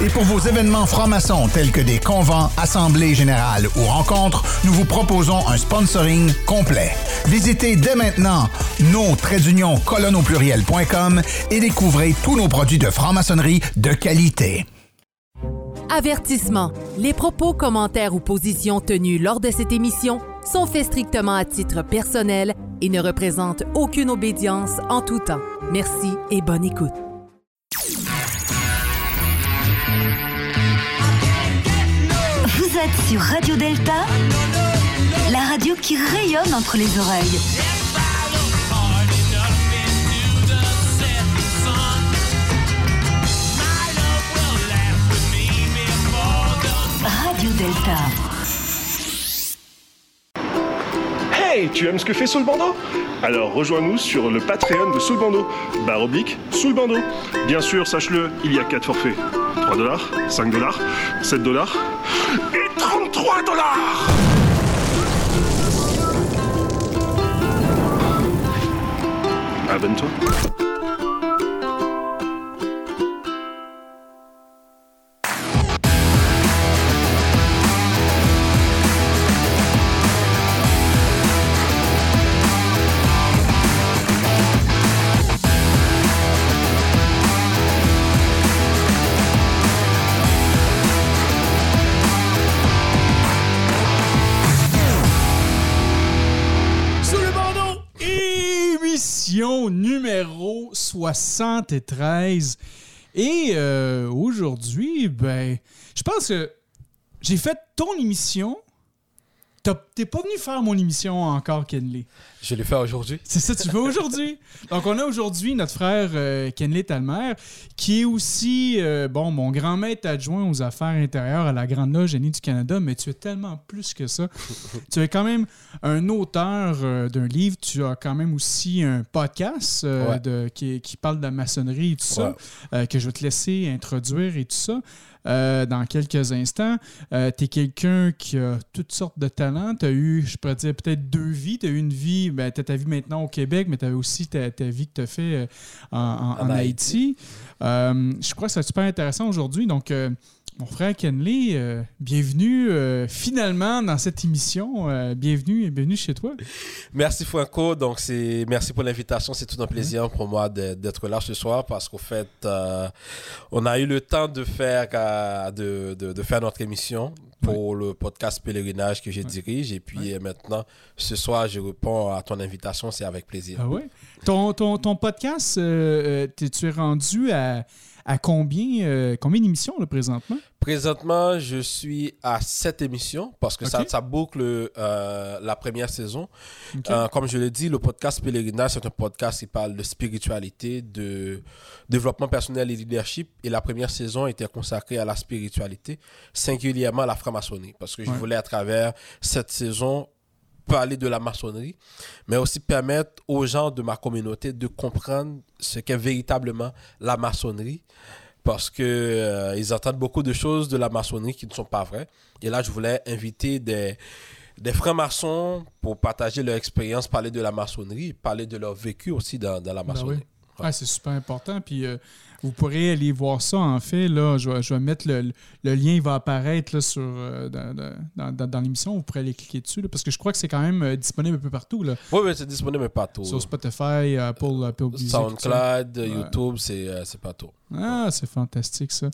Et pour vos événements francs-maçons tels que des convents, assemblées générales ou rencontres, nous vous proposons un sponsoring complet. Visitez dès maintenant nos pluriel.com et découvrez tous nos produits de franc-maçonnerie de qualité. Avertissement. Les propos, commentaires ou positions tenus lors de cette émission sont faits strictement à titre personnel et ne représentent aucune obédience en tout temps. Merci et bonne écoute. Sur Radio Delta, la radio qui rayonne entre les oreilles. Radio Delta. Hey, tu aimes ce que fait Soul Bando Alors rejoins-nous sur le Patreon de Soul Bando. Barre oblique, Soul Bando. Bien sûr, sache-le, il y a 4 forfaits. 3 dollars, 5 dollars, 7 dollars et 33 dollars Abonne-toi. 73. Et euh, aujourd'hui, ben, je pense que j'ai fait ton émission. T'es pas venu faire mon émission encore, Kenley. Je l'ai fait aujourd'hui. C'est ça, tu fais aujourd'hui. Donc, on a aujourd'hui notre frère euh, Kenley Talmer, qui est aussi, euh, bon, mon grand maître adjoint aux affaires intérieures à la Grande Loge Génie du Canada, mais tu es tellement plus que ça. tu es quand même un auteur euh, d'un livre, tu as quand même aussi un podcast Ouais. de, qui, qui parle de la maçonnerie et tout ça, Ouais. que je vais te laisser introduire et tout ça. Euh, dans quelques instants. tu es quelqu'un qui a toutes sortes de talents. Tu as eu, je pourrais dire, peut-être deux vies. Tu as eu une vie, ben, tu as ta vie maintenant au Québec, mais tu as aussi ta, ta vie que tu as fait euh, en, en- en En Haïti. Euh, je crois que c'est super intéressant aujourd'hui. Donc, euh, mon frère Kenley, euh, bienvenue euh, finalement dans cette émission. Euh, bienvenue, bienvenue chez toi. Merci Franco, donc c'est merci pour l'invitation, c'est tout un plaisir pour moi d'être là ce soir parce qu'au fait on a eu le temps de faire de, de- de faire notre émission pour le podcast pèlerinage que je dirige et puis maintenant ce soir je réponds à ton invitation, c'est avec plaisir. Ah ouais? Ton, ton, ton podcast, tu es rendu à, à combien, euh, combien d'émissions là, présentement? Présentement, je suis à cette émission parce que ça, ça boucle euh, la première saison. Euh, comme je l'ai dit, le podcast Pèlerinage, c'est un podcast qui parle de spiritualité, de développement personnel et leadership. Et la première saison était consacrée à la spiritualité, singulièrement à la franc-maçonnerie. Parce que je Ouais. voulais, à travers cette saison, parler de la maçonnerie, mais aussi permettre aux gens de ma communauté de comprendre ce qu'est véritablement la maçonnerie parce que euh, ils entendent beaucoup de choses de la maçonnerie qui ne sont pas vraies. Et là, je voulais inviter des, des francs-maçons pour partager leur expérience, parler de la maçonnerie, parler de leur vécu aussi dans, dans la Ben maçonnerie. oui. Ouais, c'est super important. Puis euh, vous pourrez aller voir ça. En fait, là, je vais, je vais mettre le, le lien, il va apparaître là, sur, euh, dans, dans- dans- dans l'émission. Vous pourrez aller cliquer dessus. là, parce que je crois que c'est quand même euh, disponible un peu partout. Là, Oui, oui, c'est disponible mais partout. sur Spotify, Apple, Apple Music. SoundCloud. YouTube, c'est euh, c'est partout. Ah, c'est fantastique ça.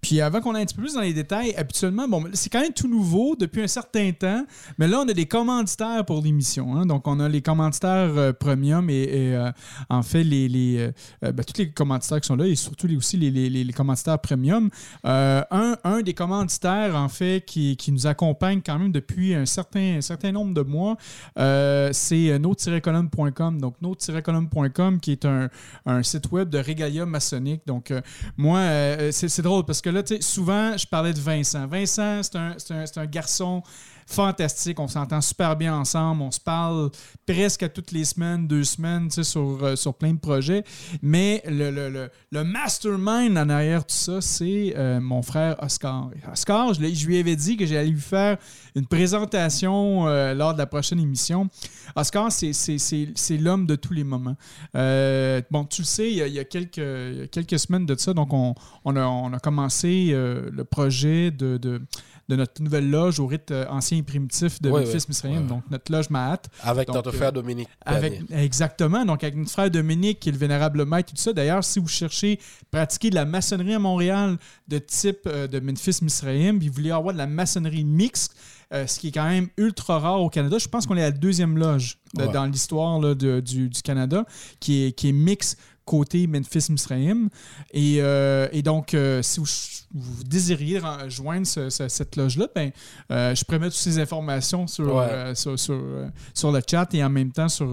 Puis avant qu'on aille un petit peu plus dans les détails, habituellement, bon, c'est quand même tout nouveau depuis un certain temps, mais là, on a des commanditaires pour l'émission. hein. Donc, on a les commanditaires euh, premium et, et, euh, en fait, les, les, euh, ben, tous les commanditaires qui sont là, ils surtout les, aussi les, les, les commanditaires premium. Euh, un, un, des commanditaires, en fait, qui, qui, nous accompagne quand même depuis un certain, un certain nombre de mois, euh, c'est note-column.com. Donc, note-column.com, qui est un, un, site web de régalia maçonnique. Donc, euh, moi, euh, c'est drôle parce que là, souvent, je parlais de Vincent. Vincent, c'est un, un garçon fantastique. On s'entend super bien ensemble. On se parle presque toutes les semaines, deux semaines, sur, euh, sur plein de projets. Mais le, le, le, mastermind en arrière tout ça, c'est euh, mon frère Oscar. Oscar, je, lui avais dit que j'allais lui faire une présentation euh, lors de la prochaine émission. Oscar, c'est l'homme de tous les moments. Bon, tu le sais, il y a, quelques, quelques semaines de ça, donc on, on, a, on a, commencé le projet de, de de notre nouvelle loge au rite euh, ancien et primitif de Oui, Memphis oui. Donc notre loge Mahat. Avec Donc, notre euh, frère Dominique. Avec, exactement. Donc, avec notre frère Dominique, qui est le vénérable maître et tout ça. D'ailleurs, si vous cherchez pratiquer de la maçonnerie à Montréal de type euh, de Memphis Misraïm, puis vous voulez avoir de la maçonnerie mixte, euh, ce qui est quand même ultra rare au Canada, je pense qu'on est à la deuxième loge de- Ouais. dans l'histoire du, du Canada qui est, qui est mixte côté Memphis Misraïm. Et, euh, et donc, euh, si vous, vous désiriez joindre ce- ce- cette loge-là, ben, euh, je pourrais mettre toutes ces informations sur, Ouais. sur, sur, sur le chat et en même temps sur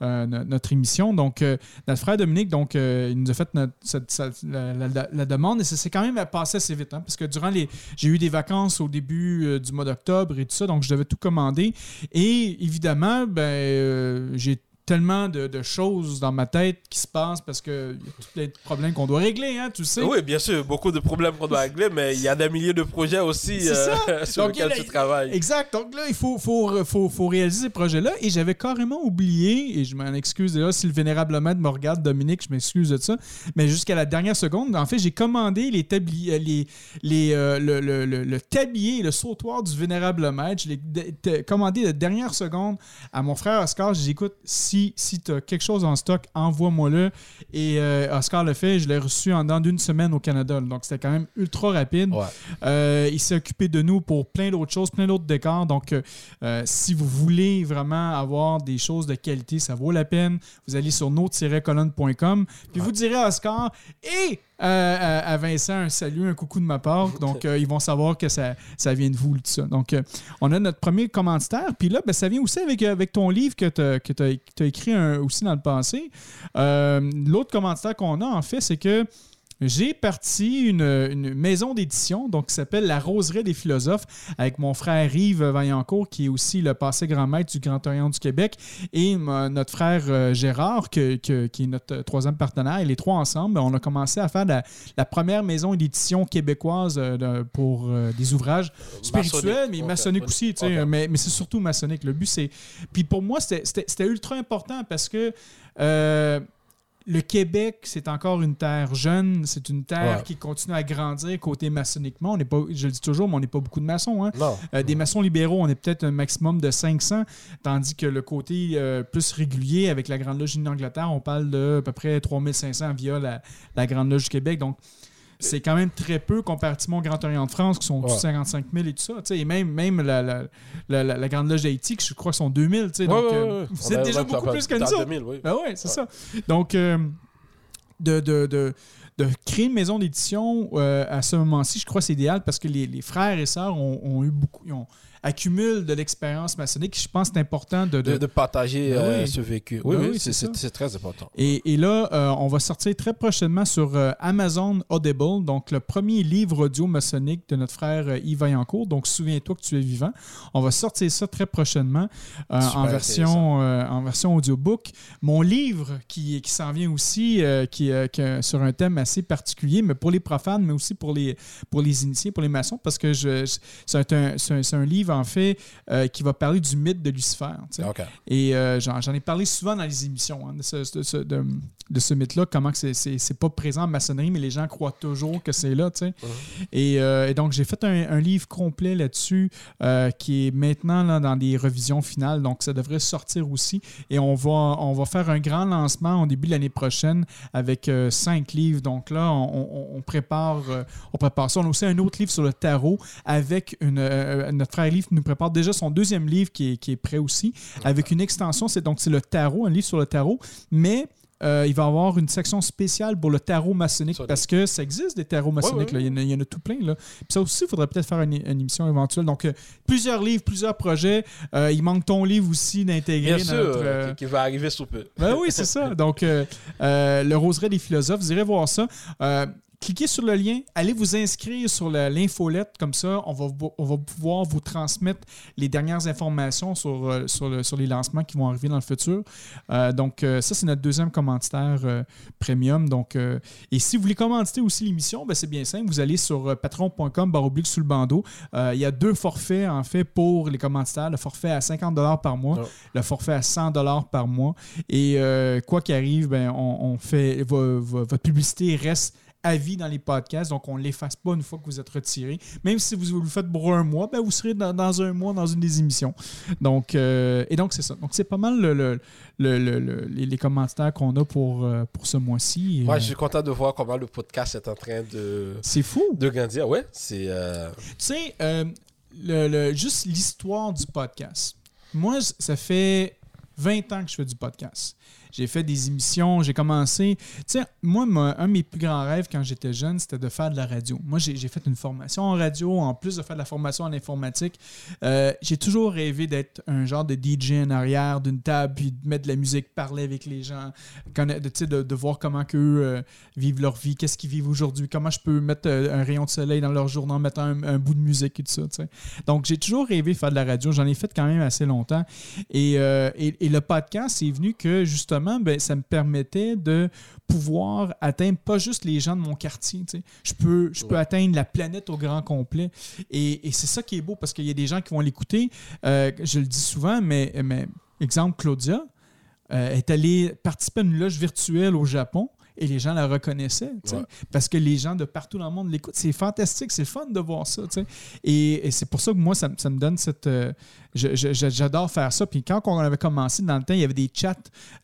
no- notre émission. Donc, notre frère Dominique, donc, il nous a fait notre- cette- cette- la, la- la demande et ça s'est quand même passé assez vite, hein, parce que durant les. J'ai eu des vacances au début du mois d'octobre et tout ça, donc je devais tout commander. Et évidemment, ben, j'ai tellement de, de choses dans ma tête qui se passent parce que y a tous les problèmes qu'on doit régler, hein, tu sais. Oui, bien sûr, beaucoup de problèmes qu'on doit régler, mais il y a des milliers de projets aussi euh, sur Donc, lesquels tu travailles. Exact. Donc là, il faut, faut, faut, faut réaliser ces projets-là. Et j'avais carrément oublié, et je m'en excuse là, si le vénérable maître me regarde, Dominique, je m'excuse de ça, mais jusqu'à la dernière seconde, en fait, j'ai commandé les tabliers, les, les, euh, le, le, le, le tablier, le sautoir du vénérable maître. Je l'ai commandé de dernière seconde à mon frère Oscar. J'ai dit, si, tu as quelque chose en stock, envoie-moi-le. Et euh, Oscar le fait, je l'ai reçu en dedans d'une semaine au Canada. Donc, c'était quand même ultra rapide. Ouais. Euh, il s'est occupé de nous pour plein d'autres choses, plein d'autres décors. Donc, euh, si vous voulez vraiment avoir des choses de qualité, ça vaut la peine. Vous allez sur notre-colonne.com. Puis vous direz à Oscar et euh, à, Vincent un salut, un coucou de ma part. Donc, euh, ils vont savoir que ça, ça vient de vous, tout ça. Donc, euh, on a notre premier commanditaire. Puis là, ben, ça vient aussi avec, avec ton livre que tu as, écrit aussi dans le passé. Euh, L'autre commanditaire qu'on a, en fait, c'est que j'ai parti une, une maison d'édition donc qui s'appelle La Roseraie des philosophes avec mon frère Yves Vaillancourt qui est aussi le passé grand maître du Grand Orient du Québec et notre frère euh, Gérard que- que- qui est notre euh, troisième partenaire. Et les trois ensemble, on a commencé à faire la, la première maison d'édition québécoise euh, pour des ouvrages spirituels, mais maçonniques aussi. tu sais. Mais, mais c'est surtout maçonnique. Le but, c'est... Puis pour moi, c'était- ultra important parce que... euh, le Québec, c'est encore une terre jeune, c'est une terre Ouais. qui continue à grandir côté maçonniquement. On n'est pas, je le dis toujours, mais on n'est pas beaucoup de maçons. hein. Euh, des maçons libéraux, on est peut-être un maximum de 500, tandis que le côté euh, plus régulier avec la Grande Loge d'Angleterre, on parle de à peu près 3500 via la, la Grande Loge du Québec. Donc, c'est quand même très peu comparativement au Grand Orient de France, qui sont Ouais. 55 000 et tout ça. tu sais, Et même, même la, la, la- Grande Loge d'Haïti, je crois, sont 2000. tu sais, Ouais, donc, euh, vous êtes déjà beaucoup plus que nous autres. 2000, oui. Ben ouais, c'est ça. Donc, euh, de, de, de, de créer une maison d'édition euh, à ce moment-ci, je crois que c'est idéal parce que les, les frères et sœurs ont, ont eu beaucoup, ont accumulent de l'expérience maçonnique. Je pense que c'est important de, de- De, de partager Ben euh, oui. ce vécu. Oui, Ben oui, oui, c'est très important. Et, et là, euh, on va sortir très prochainement sur euh, Amazon Audible, donc le premier livre audio maçonnique de notre frère Yves Vaillancourt. Donc, souviens-toi que tu es vivant. On va sortir ça très prochainement en, version, en version audiobook. Mon livre qui, qui s'en vient aussi, qui, qui, sur un thème assez particulier, mais pour les profanes, mais aussi pour les, pour les initiés, pour les maçons, parce que je, je- c'est un, un- c'est un livre, en fait, euh, qui va parler du mythe de Lucifer. Et euh, j'en ai parlé souvent dans les émissions hein, de ce, de ce- de- de ce mythe-là, comment que c'est- pas présent en maçonnerie, mais les gens croient toujours que c'est là. Et, euh, et donc, j'ai fait un, un livre complet là-dessus qui est maintenant là, dans des revisions finales. Donc, ça devrait sortir aussi. Et on va, on va faire un grand lancement au début de l'année prochaine avec cinq livres. Donc là, on, on- on prépare, on prépare ça. On a aussi un autre livre sur le tarot avec une, notre frère livre nous prépare déjà son deuxième livre qui est, qui est prêt aussi avec une extension. C'est donc c'est le tarot, un livre sur le tarot, mais euh, il va y avoir une section spéciale pour le tarot maçonnique parce que ça existe des tarots maçonniques. Ouais, ouais, là. Il, y en a, il y en a tout plein. Là. Puis ça aussi, il faudrait peut-être faire une, une émission éventuelle. Donc, euh, plusieurs livres, plusieurs projets. Euh, il manque ton livre aussi d'intégrer Bien sûr, notre, qui, qui va arriver sous peu. ben oui, c'est ça. Donc, le Roseraie des philosophes, vous irez voir ça. Cliquez sur le lien, allez vous inscrire sur l'infolette, comme ça, on va, on va pouvoir vous transmettre les dernières informations sur, euh, sur, le- sur les lancements qui vont arriver dans le futur. Euh, donc, euh, ça, c'est notre deuxième commanditaire euh, premium. Donc, et si vous voulez commanditer aussi l'émission, ben, c'est bien simple. Vous allez sur patron.com baroblique sous le bandeau. Il y a deux forfaits, en fait, pour les commanditaires. Le forfait à 50 par mois, Ouais. le forfait à 100 par mois. Et quoi qu'il arrive, ben, on, on fait vo- vo- votre publicité reste à vie dans les podcasts, donc on ne l'efface pas une fois que vous êtes retiré. Même si vous, le faites pour un mois, ben, vous serez dans, dans un mois dans une des émissions. Donc, euh, et donc, c'est ça. Donc, c'est pas mal le- le- le- le- le- les, commentaires qu'on a pour, euh, pour ce mois-ci. Et, Moi, euh, je suis content de voir comment le podcast est en train de, C'est fou. de grandir. Ouais, c'est. euh, Tu sais, euh, le, le- juste l'histoire du podcast. Moi, ça fait 20 ans que je fais du podcast. J'ai fait des émissions, j'ai commencé. Tu sais, moi, un de mes plus grands rêves quand j'étais jeune, c'était de faire de la radio. Moi, j'ai fait une formation en radio, en plus de faire de la formation en informatique. Euh, j'ai toujours rêvé d'être un genre de DJ en arrière d'une table, puis de mettre de la musique, parler avec les gens, de, voir comment qu'eux euh, vivent leur vie, qu'est-ce qu'ils vivent aujourd'hui, comment je peux mettre euh, un rayon de soleil dans leur journée en mettant un, bout de musique et tout ça. Donc, j'ai toujours rêvé de faire de la radio. J'en ai fait quand même assez longtemps. Et, et, et le podcast, c'est venu que justement, ben, ça me permettait de pouvoir atteindre pas juste les gens de mon quartier. tu sais. Je peux, je peux atteindre la planète au grand complet. Et, et c'est ça qui est beau parce qu'il y a des gens qui vont l'écouter. Euh, je le dis souvent, mais, mais exemple, Claudia euh, est allée participer à une loge virtuelle au Japon. Et les gens la reconnaissaient, Ouais. parce que les gens de partout dans le monde l'écoutent. C'est fantastique, c'est fun de voir ça. Et, et c'est pour ça que moi, ça, me- ça me donne cette. euh, J'adore faire ça. Puis quand on avait commencé dans le temps, il y avait des chats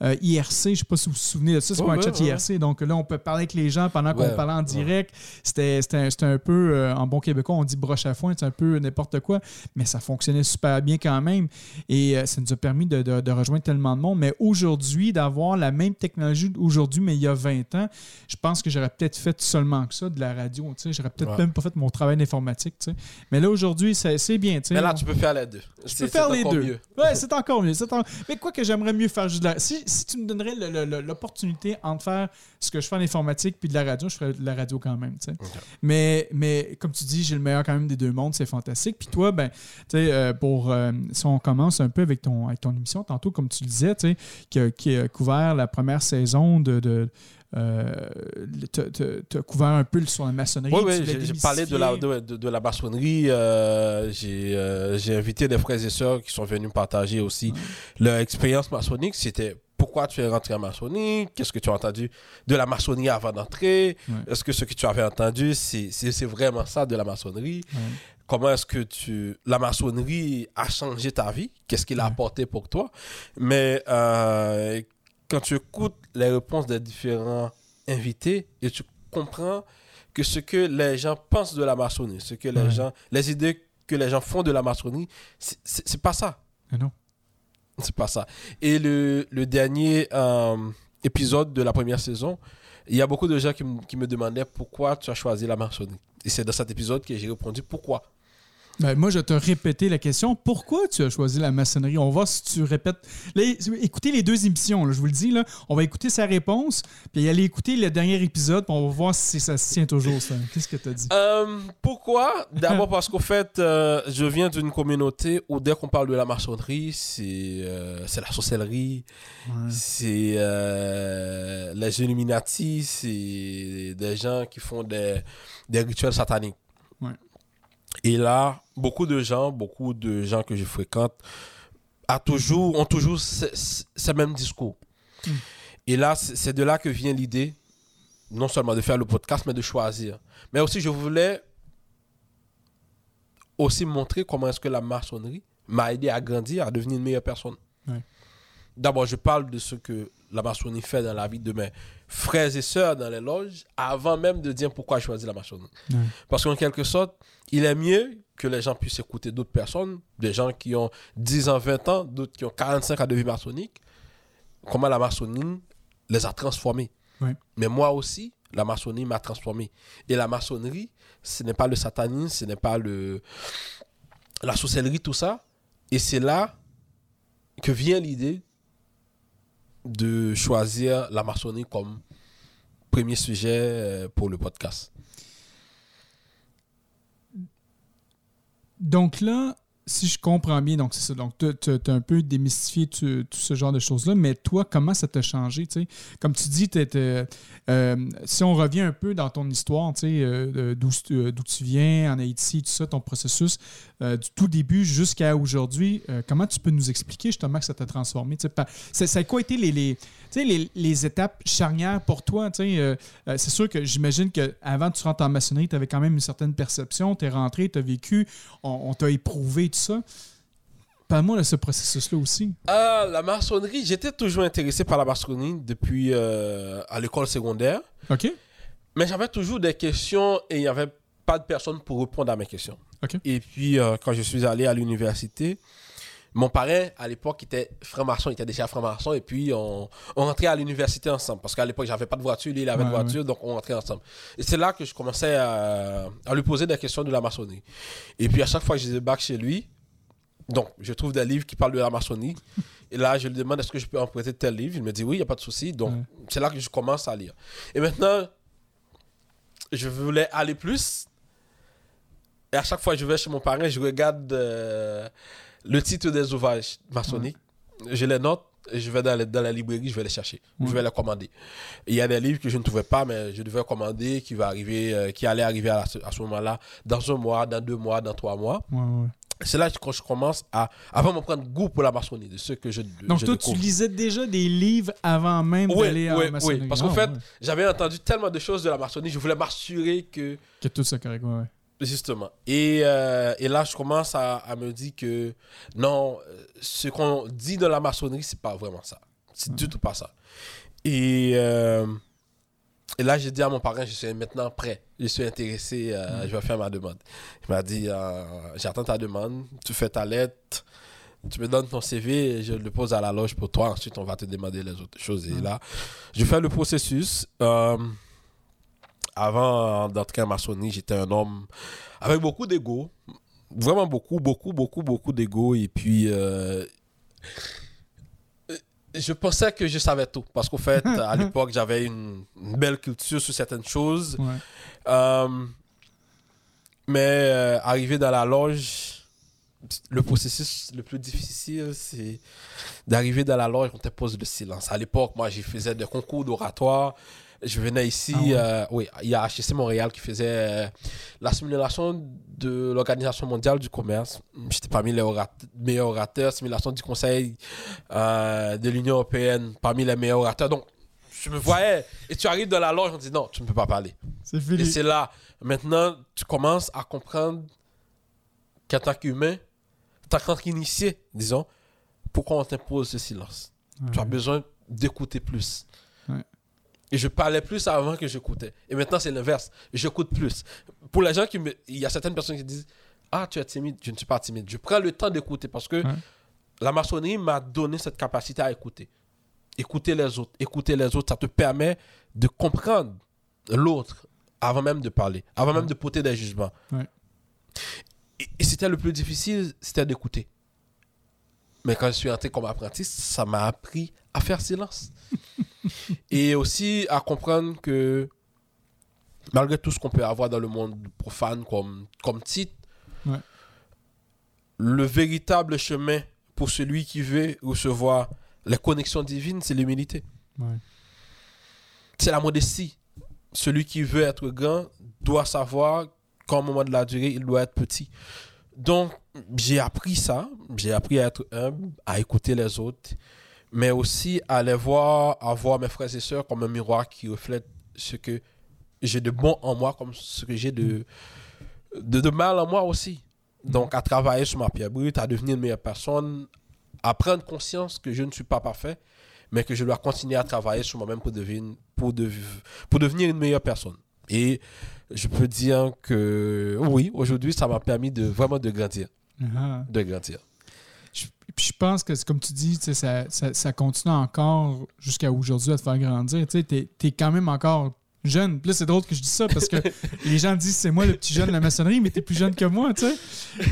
euh, IRC. Je ne sais pas si vous vous souvenez de ça. C'est Ouais, quoi un chat ouais. IRC? Donc là, on peut parler avec les gens pendant qu'on parlait en direct. C'était c'était un, un peu, euh, en bon québécois, on dit broche à foin, c'est un peu n'importe quoi. Mais ça fonctionnait super bien quand même. Et euh, ça nous a permis de, de- de rejoindre tellement de monde. Mais aujourd'hui, d'avoir la même technologie aujourd'hui, mais il y a 20 ans, je pense que j'aurais peut-être fait seulement que ça, de la radio. tu sais. J'aurais peut-être Ouais. même pas fait mon travail d'informatique. tu sais. Mais là, aujourd'hui, c'est bien. tu sais. Mais là, On- tu peux faire les deux. je peux faire les deux. Mieux. Ouais, c'est encore mieux. en- Mais quoi que j'aimerais mieux faire juste de la... Si, si tu me donnerais l'opportunité entre faire ce que je fais en informatique puis de la radio, je ferais de la radio quand même. tu sais. Mais, mais comme tu dis, j'ai le meilleur quand même des deux mondes, c'est fantastique. Puis toi, ben, tu sais, euh, pour euh, si on commence un peu avec ton, avec ton émission, tantôt, comme tu le disais, tu sais, qui, a- qui a couvert la première saison de. de euh, t'as t'as couvert un peu sur la maçonnerie. Oui, tu oui, j'ai parlé de la, de, de- de la maçonnerie. euh, j'ai euh, j'ai invité des frères et sœurs qui sont venus partager aussi leur expérience maçonnique. C'était pourquoi tu es rentré en maçonnerie, qu'est-ce que tu as entendu de la maçonnerie avant d'entrer, est-ce que ce que tu avais entendu, c'est vraiment ça de la maçonnerie? Comment est-ce que tu la maçonnerie a changé ta vie? Qu'est-ce qu'il a apporté pour toi? Mais euh, quand tu écoutes les réponses des différents invités et tu comprends que ce que les gens pensent de la maçonnerie, ce que les Ouais. gens, les idées que les gens font de la maçonnerie, c'est- pas ça. Ah non. C'est pas ça. Et le, le dernier euh, épisode de la première saison, il y a beaucoup de gens qui, me- qui me demandaient pourquoi tu as choisi la maçonnerie. Et c'est dans cet épisode que j'ai répondu pourquoi. Ben, moi, je vais te répéter la question. Pourquoi tu as choisi la maçonnerie? On va voir si tu répètes. Écoutez les deux émissions, là, je vous le dis. Là. On va écouter sa réponse, puis aller écouter le dernier épisode, puis on va voir si ça se tient toujours, ça. Qu'est-ce que tu as dit? Euh, pourquoi? D'abord parce qu'au fait, euh, je viens d'une communauté où dès qu'on parle de la maçonnerie, c'est euh, c'est la sorcellerie, Ouais. c'est les Illuminati, c'est des gens qui font des, des rituels sataniques. Ouais. Et là, beaucoup de gens, beaucoup de gens que je fréquente a toujours, ont toujours ce, ce- même discours. Mm. Et là, c'est de là que vient l'idée, non seulement de faire le podcast, mais de choisir. Mais aussi, je voulais aussi montrer comment est-ce que la maçonnerie m'a aidé à grandir, à devenir une meilleure personne. Ouais. D'abord, je parle de ce que la maçonnerie fait dans la vie de mes frères et sœurs dans les loges, avant même de dire pourquoi j'ai choisi la maçonnerie. Ouais. Parce qu'en quelque sorte, il est mieux que les gens puissent écouter d'autres personnes, des gens qui ont 10 ans, 20 ans, d'autres qui ont 45 ans de vie maçonnique, comment la maçonnerie les a transformés. Mais moi aussi, la maçonnerie m'a transformé. Et la maçonnerie, ce n'est pas le satanisme, ce n'est pas le la sorcellerie, tout ça. Et c'est là que vient l'idée de choisir la maçonnerie comme premier sujet euh, pour le podcast. Donc là, si je comprends bien, donc c'est ça. Donc, tu as un peu démystifié tout, ce genre de choses-là, mais toi, comment ça t'a changé? tu sais? Comme tu dis, euh, si on revient un peu dans ton histoire, euh, d'où euh, d'où tu viens, en Haïti, tout ça, ton processus, euh, du tout début jusqu'à aujourd'hui, comment tu peux nous expliquer justement que ça t'a transformé? par- ça, a quoi été les, les, étapes charnières pour toi? c'est sûr que j'imagine qu'avant que tu rentres en maçonnerie, tu avais quand même une certaine perception, tu es rentré, tu as vécu, on, on t'a éprouvé, tout ça. Parle-moi de ce processus-là aussi. Ah, la maçonnerie, j'étais toujours intéressé par la maçonnerie depuis euh, à l'école secondaire. OK? Mais j'avais toujours des questions et il n'y avait pas de personne pour répondre à mes questions. OK. Et puis, euh, quand je suis allé à l'université, mon parrain, à l'époque, était franc-maçon, il était déjà franc-maçon. Et puis, on, on rentrait à l'université ensemble. Parce qu'à l'époque, j'avais pas de voiture, lui, il avait Ouais, une voiture, donc on rentrait ensemble. Et c'est là que je commençais à, à lui poser des questions de la maçonnerie. Et puis, à chaque fois que je débarque chez lui, donc, je trouve des livres qui parlent de la maçonnerie. Et là, je lui demande est-ce que je peux emprunter tel livre? Il me dit oui, il n'y a pas de souci. Donc, Ouais. c'est là que je commence à lire. Et maintenant, je voulais aller plus. Et à chaque fois que je vais chez mon parrain, je regarde euh, le titre des ouvrages maçonniques. Je les note. Je vais dans, les- dans la librairie, je vais les chercher. Je vais les commander. Il y a des livres que je ne trouvais pas, mais je devais commander, qui, va arriver, euh, qui allaient arriver à, la- à ce moment-là, dans un mois, dans deux mois, dans trois mois. Ouais, ouais. C'est là que je commence à, à vraiment prendre goût pour la maçonnerie, de ce que je Donc, je toi, tu lisais déjà des livres avant même Oui, d'aller oui, maçonnerie. oui. Parce Ah, qu'en fait, ouais. j'avais entendu tellement de choses de la maçonnerie, je voulais m'assurer que, Que tout ça correct, ouais. Justement. Et, euh, et là, je commence à, à me dire que non, ce qu'on dit de la maçonnerie, c'est pas vraiment ça. C'est du tout pas ça. Et, euh, et là, j'ai dit à mon parrain, je suis maintenant prêt. Je suis intéressé, euh, je vais faire ma demande. Il m'a dit, j'attends ta demande, tu fais ta lettre, tu me donnes ton CV je le pose à la loge pour toi. Ensuite, on va te demander les autres choses. Et là, je fais le processus. Euh, avant d'entrer en maçonnerie, j'étais un homme avec beaucoup d'ego. Vraiment beaucoup, beaucoup, beaucoup, beaucoup d'ego. Et puis, euh, je pensais que je savais tout. Parce qu'au fait, à l'époque, j'avais une, une belle culture sur certaines choses. Ouais. Euh, mais euh, arrivé dans la loge, le processus le plus difficile, c'est d'arriver dans la loge, on te pose le silence. À l'époque, moi, je faisais des concours d'oratoire. Je venais ici, Ah ouais. euh, oui, il y a HEC Montréal qui faisait euh, la simulation de l'Organisation mondiale du commerce. J'étais parmi les meilleurs orateurs, simulation du Conseil euh, de l'Union européenne, parmi les meilleurs orateurs. Donc, je me voyais, et tu arrives dans la loge, on dit non, tu ne peux pas parler. C'est Et fini. c'est là, maintenant, tu commences à comprendre qu'en tant qu'humain, en tant qu'initié, disons, pourquoi on t'impose ce silence? Tu as besoin d'écouter plus. Et je parlais plus avant que j'écoutais. Et maintenant, c'est l'inverse. J'écoute plus. Pour les gens qui me... Il y a certaines personnes qui disent Ah, tu es timide. Je ne suis pas timide. Je prends le temps d'écouter parce que Ouais. la maçonnerie m'a donné cette capacité à écouter. Écouter les autres. Écouter les autres, ça te permet de comprendre l'autre avant même de parler, avant même de porter des jugements. Ouais. Et, et c'était le plus difficile, c'était d'écouter. Mais quand je suis entré comme apprenti, ça m'a appris à faire silence. et aussi à comprendre que malgré tout ce qu'on peut avoir dans le monde profane comme, comme titre, Ouais. le véritable chemin pour celui qui veut recevoir les connexions divines, c'est l'humilité. Ouais. C'est la modestie. Celui qui veut être grand doit savoir qu'au moment de la durée, il doit être petit. Donc, j'ai appris ça. J'ai appris à être humble, à écouter les autres, mais aussi à les voir, à voir mes frères et sœurs comme un miroir qui reflète ce que j'ai de bon en moi, comme ce que j'ai de, de, de mal en moi aussi. Donc, à travailler sur ma pierre brute, à devenir une meilleure personne, à prendre conscience que je ne suis pas parfait, mais que je dois continuer à travailler sur moi-même pour devenir, pour, dev- pour devenir une meilleure personne. Et je peux dire que oui, aujourd'hui, ça m'a permis de vraiment de grandir. Ah. De grandir. Je, puis je pense que, comme tu dis, tu ça, ça, ça continue encore jusqu'à aujourd'hui à te faire grandir. Tu t'es quand même encore jeune. Puis là, c'est drôle que je dis ça parce que les gens disent c'est moi le petit jeune de la maçonnerie, mais t'es plus jeune que moi, tu sais.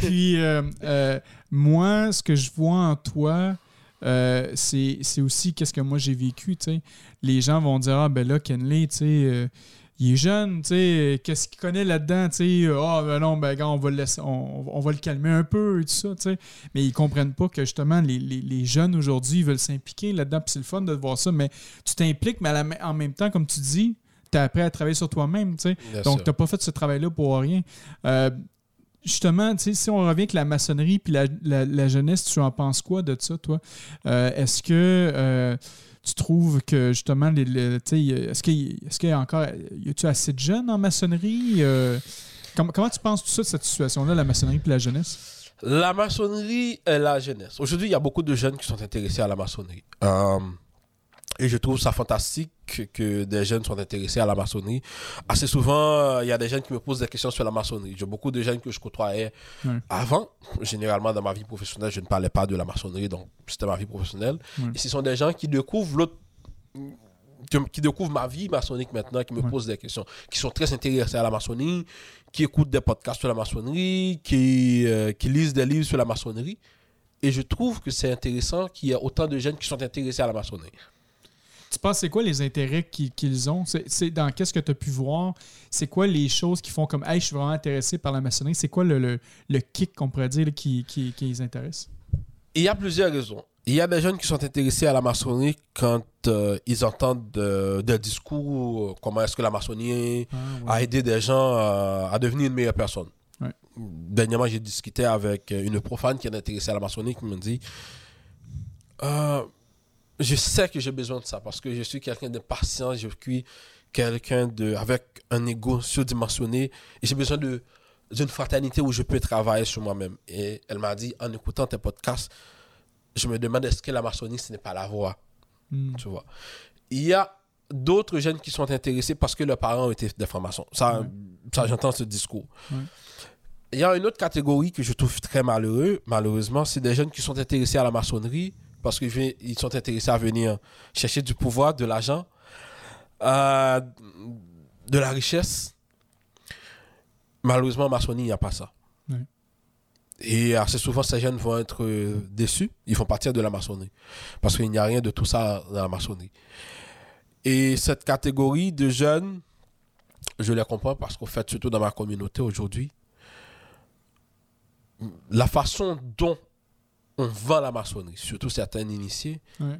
Puis euh, euh, moi, ce que je vois en toi, euh, c'est, aussi qu'est-ce que moi j'ai vécu, tu sais. Les gens vont dire Ah, ben là, Kenley, tu sais. Euh, il est jeune, tu sais, qu'est-ce qu'il connaît là-dedans, tu sais, ah ben non, ben gars, on va le laisser, on, on va le calmer un peu et tout ça, tu sais. Mais ils comprennent pas que justement, les, les- les jeunes aujourd'hui, ils veulent s'impliquer là-dedans, puis c'est le fun de voir ça, mais tu t'impliques, mais la en même temps, comme tu dis, tu es appris à travailler sur toi-même, tu sais. Donc, tu n'as pas fait ce travail-là pour rien. Euh, justement, tu sais, si on revient avec la maçonnerie puis la, la- la jeunesse, tu en penses quoi de ça, toi? Euh, est-ce que euh, tu trouves que justement, les, les- est-ce qu'il est y a encore. Y a-tu assez de jeunes en maçonnerie? Euh, comment, comment tu penses tout ça de cette situation-là, la maçonnerie puis la jeunesse? La maçonnerie et la jeunesse. Aujourd'hui, il y a beaucoup de jeunes qui sont intéressés à la maçonnerie. Euh, et je trouve ça fantastique que, des jeunes soient intéressés à la maçonnerie. Assez souvent, euh, il y a des jeunes qui me posent des questions sur la maçonnerie. J'ai beaucoup de jeunes que je côtoyais avant. Généralement, dans ma vie professionnelle, je ne parlais pas de la maçonnerie, donc c'était ma vie professionnelle. Et ce sont des gens qui découvrent l'autre qui, qui découvrent ma vie maçonnique maintenant, qui me Ouais. posent des questions, qui sont très intéressés à la maçonnerie, qui écoutent des podcasts sur la maçonnerie, qui, euh, qui lisent des livres sur la maçonnerie. Et je trouve que c'est intéressant qu'il y ait autant de jeunes qui sont intéressés à la maçonnerie. Tu penses c'est quoi les intérêts qui- qu'ils ont? C'est dans qu'est-ce que tu as pu voir? C'est quoi les choses qui font comme Hey, je suis vraiment intéressé par la maçonnerie? C'est quoi le, le, le kick qu'on pourrait dire là, qui, qui, qui les intéresse? Il y a plusieurs raisons. Il y a des jeunes qui sont intéressés à la maçonnerie quand euh, ils entendent euh, des discours, euh, comment est-ce que la maçonnerie a aidé des gens euh, à devenir une meilleure personne. Ouais. Dernièrement, j'ai discuté avec une profane qui est intéressée à la maçonnerie qui me dit Euh, Je sais que j'ai besoin de ça parce que je suis quelqu'un de patient, je suis quelqu'un de, avec un ego surdimensionné et j'ai besoin de d'une fraternité où je peux travailler sur moi-même. Et elle m'a dit, en écoutant tes podcasts, je me demande est-ce que la maçonnerie, ce n'est pas la voie Hmm. tu vois. Il y a d'autres jeunes qui sont intéressés parce que leurs parents ont été des francs-maçons. Ça, j'entends ce discours. Il y a une autre catégorie que je trouve très malheureux, malheureusement, c'est des jeunes qui sont intéressés à la maçonnerie parce qu'ils sont intéressés à venir chercher du pouvoir, de l'argent, euh, de la richesse. Malheureusement, en maçonnerie, il n'y a pas ça. Et assez souvent, ces jeunes vont être euh, déçus. Ils vont partir de la maçonnerie. Parce qu'il n'y a rien de tout ça dans la maçonnerie. Et cette catégorie de jeunes, je les comprends parce qu'en fait, surtout dans ma communauté aujourd'hui, la façon dont on vend la maçonnerie, surtout certains initiés, Ouais.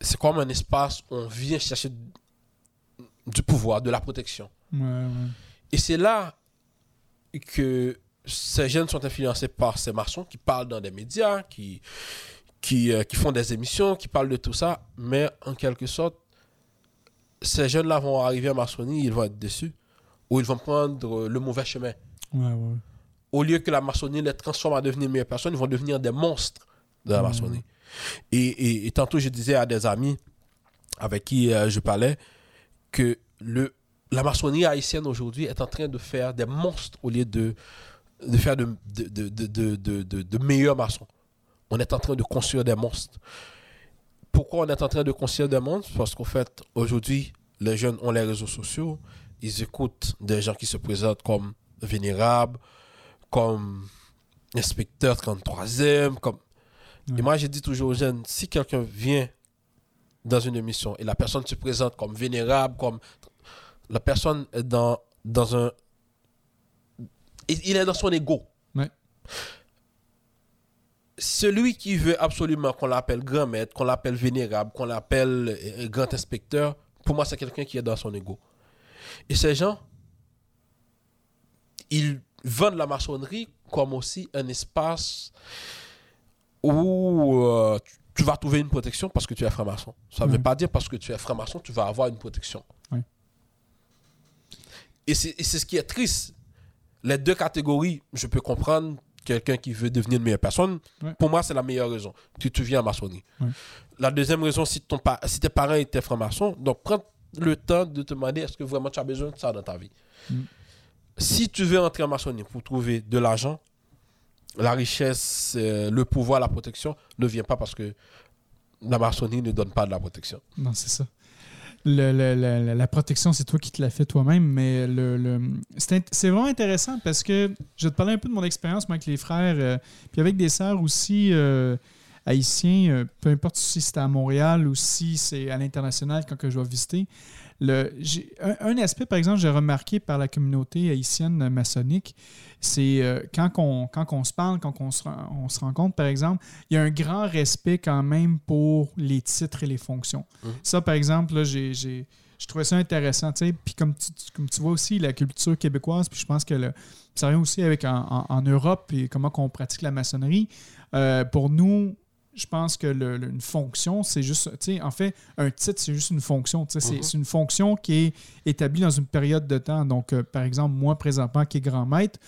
c'est comme un espace où on vient chercher du pouvoir, de la protection. Ouais, ouais. Et c'est là que ces jeunes sont influencés par ces maçons qui parlent dans des médias, qui, qui, euh, qui font des émissions, qui parlent de tout ça. Mais en quelque sorte, ces jeunes-là vont arriver à maçonnerie, ils vont être déçus. Ou ils vont prendre le mauvais chemin. Ouais, ouais. Au lieu que la maçonnerie les transforme à devenir meilleures personnes, ils vont devenir des monstres de la Mhm. maçonnerie. Et, et- et tantôt, je disais à des amis avec qui euh, je parlais que le, la maçonnerie haïtienne aujourd'hui est en train de faire des monstres au lieu de, de faire de, de- de- de meilleurs maçons. On est en train de construire des monstres. Pourquoi on est en train de construire des monstres? Parce qu'en fait, aujourd'hui, les jeunes ont les réseaux sociaux, ils écoutent des gens qui se présentent comme vénérables, comme inspecteur 33e, comme... Ouais. Et moi, j'ai dit toujours aux jeunes, si quelqu'un vient dans une émission et la personne se présente comme vénérable, comme... La personne est dans, dans un... Il est dans son ego. Ouais. Celui qui veut absolument qu'on l'appelle grand maître, qu'on l'appelle vénérable, qu'on l'appelle euh, grand inspecteur, pour moi, c'est quelqu'un qui est dans son ego. Et ces gens, ils vendent la maçonnerie comme aussi un espace où euh, tu, tu vas trouver une protection parce que tu es franc-maçon. Ça ne veut Ouais. pas dire parce que tu es franc-maçon, tu vas avoir une protection. Et c'est ce qui est triste. Les deux catégories, je peux comprendre quelqu'un qui veut devenir une meilleure personne. Pour moi, c'est la meilleure raison que tu viens en maçonnerie. La deuxième raison, si, ton si tes parents étaient francs-maçons, donc prends le temps de te demander est-ce que vraiment tu as besoin de ça dans ta vie? Mm. Si tu veux entrer en maçonnerie pour trouver de l'argent, la richesse, euh, le pouvoir, la protection ne vient pas parce que la maçonnerie ne donne pas de la protection. Non, c'est ça. La protection, c'est toi qui te l'as fait toi-même, mais c'est vraiment intéressant parce que je vais te parler un peu de mon expérience moi, avec les frères, euh, puis avec des sœurs aussi euh, haïtiens, peu importe si c'est à Montréal ou si c'est à l'international quand que je vais visiter. Le, un, un aspect, par exemple, j'ai remarqué par la communauté haïtienne maçonnique, c'est euh, quand, on, quand on se parle, quand on se, ren- on se rencontre, par exemple, il y a un grand respect quand même pour les titres et les fonctions. Ça, par exemple, là, j'ai, je trouvais ça intéressant. Puis comme tu, comme tu vois aussi, la culture québécoise, puis je pense que le, ça vient aussi avec en, en- en Europe et comment qu'on pratique la maçonnerie. Euh, pour nous, je pense que le- le- une fonction, c'est juste, tu sais, en fait, un titre, c'est juste une fonction. C'est, Mhm. c'est une fonction qui est établie dans une période de temps. Donc, euh, par exemple, moi, présentement, qui est grand maître,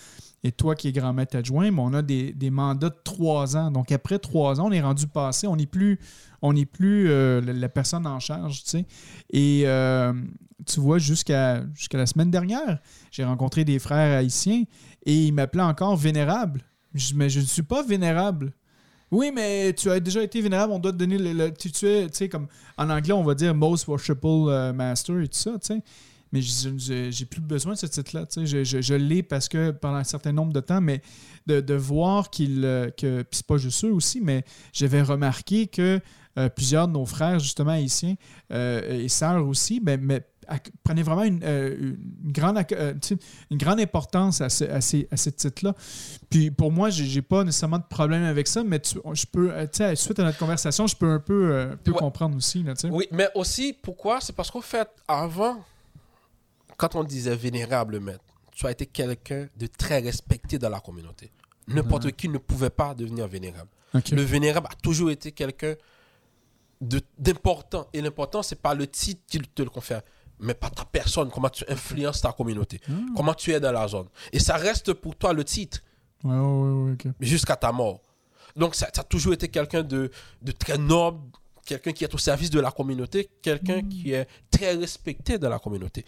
et toi qui es grand maître adjoint, mais on a des, des mandats de trois ans. Donc, après trois ans, on est rendu passé, on n'est plus, on plus euh, la, la personne en charge, tu sais. Et euh, tu vois, jusqu'à jusqu'à la semaine dernière, j'ai rencontré des frères haïtiens et ils m'appelaient encore vénérable. Je mais je ne suis pas vénérable. Oui, mais tu as déjà été vénérable, on doit te donner le. le- tu, es, tu sais, comme en anglais, on va dire most worshipful euh, master et tout ça, tu sais. Mais j'ai plus besoin de ce titre-là. tu sais. Je, l'ai parce que pendant un certain nombre de temps, mais de, voir qu'il. euh, que Puis c'est pas juste eux aussi, mais j'avais remarqué que euh, plusieurs de nos frères, justement, haïtiens et sœurs aussi, ben, mais prenaient vraiment une, euh, une grande, euh, une grande importance à ce, à ces, à ces titres-là. Puis pour moi, j'ai j'ai pas nécessairement de problème avec ça, mais tu- je peux, euh, suite à notre conversation, je peux un peu, euh, peu Ouais. comprendre aussi. Là. Oui, mais aussi, pourquoi? C'est parce qu'au fait, avant, quand on disait vénérable maître, tu as été quelqu'un de très respecté dans la communauté. N'importe qui ne pouvait pas devenir vénérable. Le vénérable a toujours été quelqu'un d'important. Et l'important, c'est pas le titre qui te le confère, mais pas ta personne, comment tu influences ta communauté, comment tu es dans la zone. Et ça reste pour toi le titre Ouais, ouais, ouais, jusqu'à ta mort. Donc, ça, ça a toujours été quelqu'un de, de très noble, quelqu'un qui est au service de la communauté, quelqu'un qui est très respecté dans la communauté.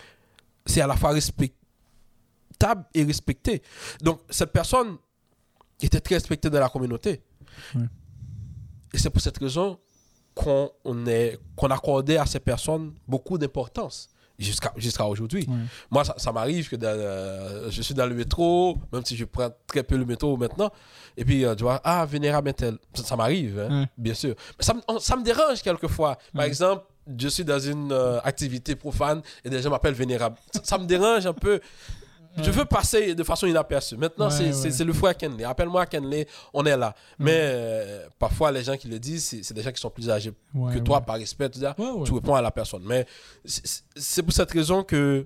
C'est à la fois respectable et respecté. Donc, cette personne était très respectée dans la communauté. Et c'est pour cette raison qu'on accordait à ces personnes beaucoup d'importance jusqu'à jusqu'à aujourd'hui. Moi, ça, ça m'arrive que dans, euh, je suis dans le métro, même si je prends très peu le métro maintenant, et puis euh, tu vois, ah, vénérable tel. Ça, ça m'arrive, hein, bien sûr. Mais ça, me- on- ça me dérange quelquefois. Par exemple, je suis dans une euh, activité profane et des gens m'appellent vénérable. Ça, ça me dérange un peu. Je veux passer de façon inaperçue. Maintenant, Ouais, c'est ouais. le frère Kenley. Appelle-moi Kenley, on est là. Mais euh, parfois, les gens qui le disent, c'est des gens qui sont plus âgés que toi, par respect. Tu, dis, réponds à la personne. Mais c'est- pour cette raison que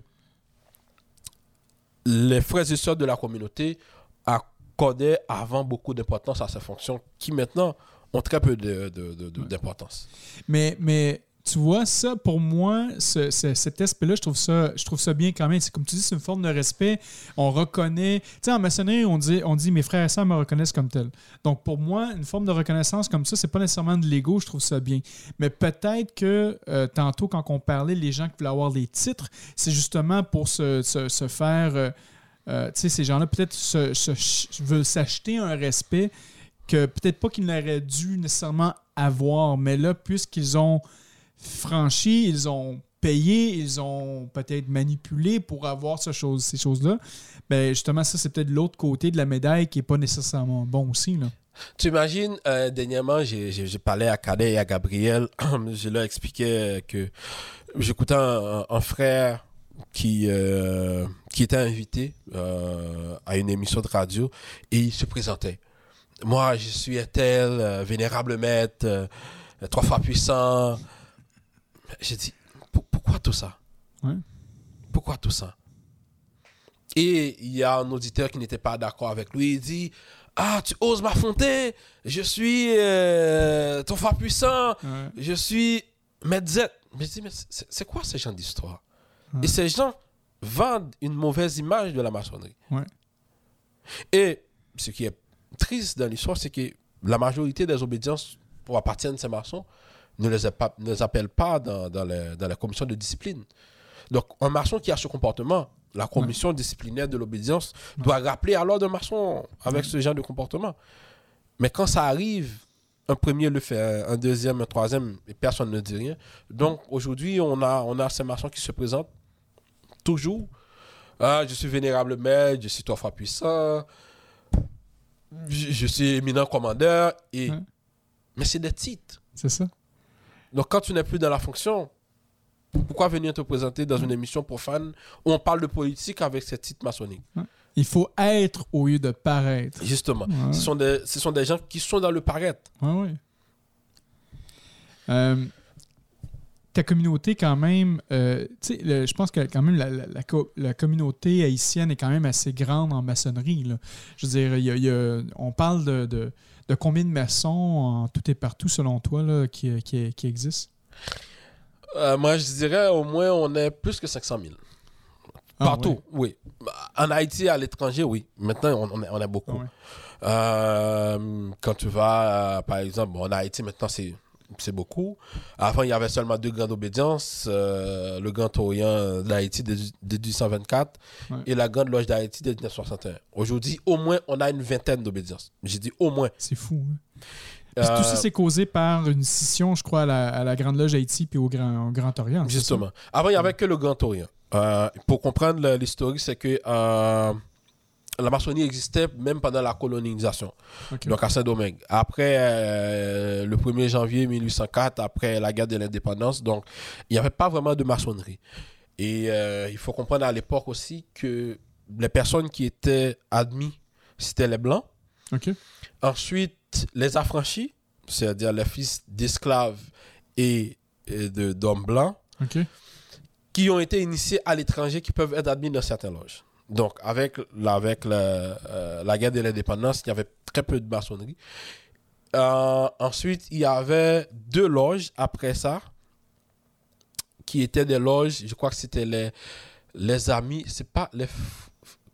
les frères et sœurs de la communauté accordaient avant beaucoup d'importance à ces fonctions qui maintenant ont très peu de- de- de- de- d'importance. Mais, mais tu vois, ça, pour moi, ce- ce- cet aspect-là, je trouve ça, je trouve ça bien quand même. C'est comme tu dis, c'est une forme de respect. On reconnaît. Tu sais, en maçonnerie, on dit, on dit mes frères et sœurs me reconnaissent comme tel. Donc, pour moi, une forme de reconnaissance comme ça, c'est pas nécessairement de l'ego, je trouve ça bien. Mais peut-être que euh, tantôt, quand on parlait, les gens qui voulaient avoir des titres, c'est justement pour se, se- faire. euh, euh, tu sais, ces gens-là, peut-être se, veulent s'acheter un respect que peut-être pas qu'ils n'auraient dû nécessairement avoir. Mais là, puisqu'ils ont franchi, ils ont payé, ils ont peut-être manipulé pour avoir ces choses-là, ben justement, ça, c'est peut-être l'autre côté de la médaille qui n'est pas nécessairement bon aussi. Là. Tu imagines, euh, dernièrement, j'ai parlé à Cadet et à Gabriel. je leur expliquais que j'écoutais un, frère qui, euh, qui était invité euh, à une émission de radio et il se présentait. Moi, je suis un tel, vénérable maître, trois fois puissant. J'ai dit, Pour- pourquoi tout ça? Ouais. Pourquoi tout ça? Et il y a un auditeur qui n'était pas d'accord avec lui. Il dit Ah, tu oses m'affronter? Je suis euh, ton frère puissant. Ouais. Je suis Z. Mais je dis Mais c'est quoi ces gens d'histoire? Ouais. Et ces gens vendent une mauvaise image de la maçonnerie. Et ce qui est triste dans l'histoire, c'est que la majorité des obédiences appartiennent à ces maçons ne les, ne les appellent pas dans, dans, la commission de discipline. Donc, un maçon qui a ce comportement La commission disciplinaire de l'obédience doit rappeler à l'ordre maçon avec ce genre de comportement. Mais quand ça arrive, un premier le fait, un deuxième, un troisième, et personne ne dit rien. Donc aujourd'hui, on a, on a ces maçons qui se présentent toujours. Ah, je suis vénérable maître, je suis trois fois puissant, je, je suis éminent commandeur. Et... Ouais. Mais c'est des titres. C'est ça. Donc quand tu n'es plus dans la fonction, pourquoi venir te présenter dans une émission profane où on parle de politique avec ces titres maçonniques? Il faut être au lieu de paraître. Justement, Ouais. ce, sont des, ce sont des gens qui sont dans le paraître. Ouais, ouais. Euh, ta communauté, quand même, euh, le- je pense que quand même la, la- la co- la communauté haïtienne est quand même assez grande en maçonnerie. là. Je veux dire, y a- il y a- on parle de, de, de combien de maçons en tout et partout, selon toi, là, qui, qui, qui existent? Euh, moi, je dirais au moins on est plus que 500 000. Ah, Partout, ouais. oui. En Haïti, à l'étranger, oui. Maintenant, on, on est, on est beaucoup. Ah ouais. Euh, quand tu vas, euh, par exemple, bon, en Haïti, maintenant, c'est c'est beaucoup. Avant, il y avait seulement deux grandes obédiences. euh, le Grand Orient d'Haïti de, de 1824 Ouais. et la Grande Loge d'Haïti de 1961. Aujourd'hui, au moins, on a une vingtaine d'obédiences. J'ai dit au moins. C'est fou. hein. Euh, Tout ça, c'est causé par une scission, je crois, à la, à la Grande Loge Haïti puis au Grand, au Grand Orient. Justement. Avant, il n'y avait que le Grand Orient. Euh, pour comprendre l'historique, c'est que la maçonnerie existait même pendant la colonisation, donc à Saint-Domingue. Après euh, le 1er janvier 1804, après la guerre de l'indépendance, donc il n'y avait pas vraiment de maçonnerie. Et euh, il faut comprendre à l'époque aussi que les personnes qui étaient admises, c'était les Blancs. Ensuite, les affranchis, c'est-à-dire les fils d'esclaves et, d'hommes blancs, qui ont été initiés à l'étranger, qui peuvent être admis dans certaines loges. Donc, avec, la, avec la, euh, la guerre de l'indépendance, il y avait très peu de maçonnerie. Euh, ensuite, il y avait deux loges après ça, qui étaient des loges, je crois que c'était les, les amis, c'est pas les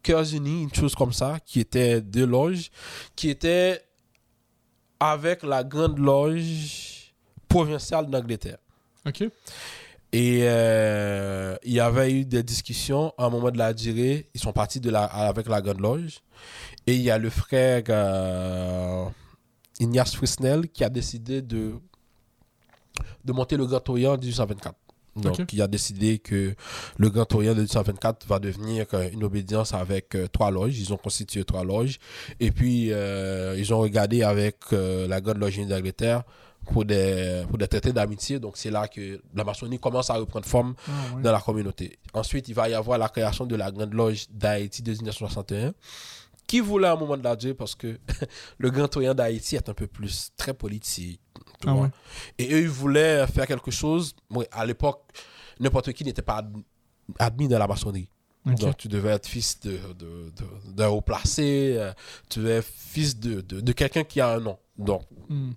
Cœurs Unis, une chose comme ça, qui étaient deux loges, qui étaient avec la grande loge provinciale d'Angleterre. OK. Et euh, il y avait eu des discussions à un moment de la durée. Ils sont partis de la, avec la Grande Loge. Et il y a le frère euh, Ignace Frisnel qui a décidé de, de monter le Grand Orient en 1824. Donc, il a décidé que le Grand Orient de 1824 va devenir euh, une obédience avec euh, trois loges. Ils ont constitué trois loges. Et puis, ils ont regardé avec la Grande Loge d'Angleterre pour des, pour des traités d'amitié. Donc, c'est là que la maçonnerie commence à reprendre forme Ah, dans la communauté. Ensuite, il va y avoir la création de la Grande Loge d'Haïti de 1961, qui voulait un moment de la durée parce que le Grand Orient d'Haïti est un peu plus très politique. tu Ah vois. ouais. Et eux, ils voulaient faire quelque chose. À l'époque, n'importe qui n'était pas ad- admis dans la maçonnerie. Donc, tu devais être fils de, de, de- d'un haut placé, euh, tu es fils de, de, de quelqu'un qui a un nom. Donc, Hmm.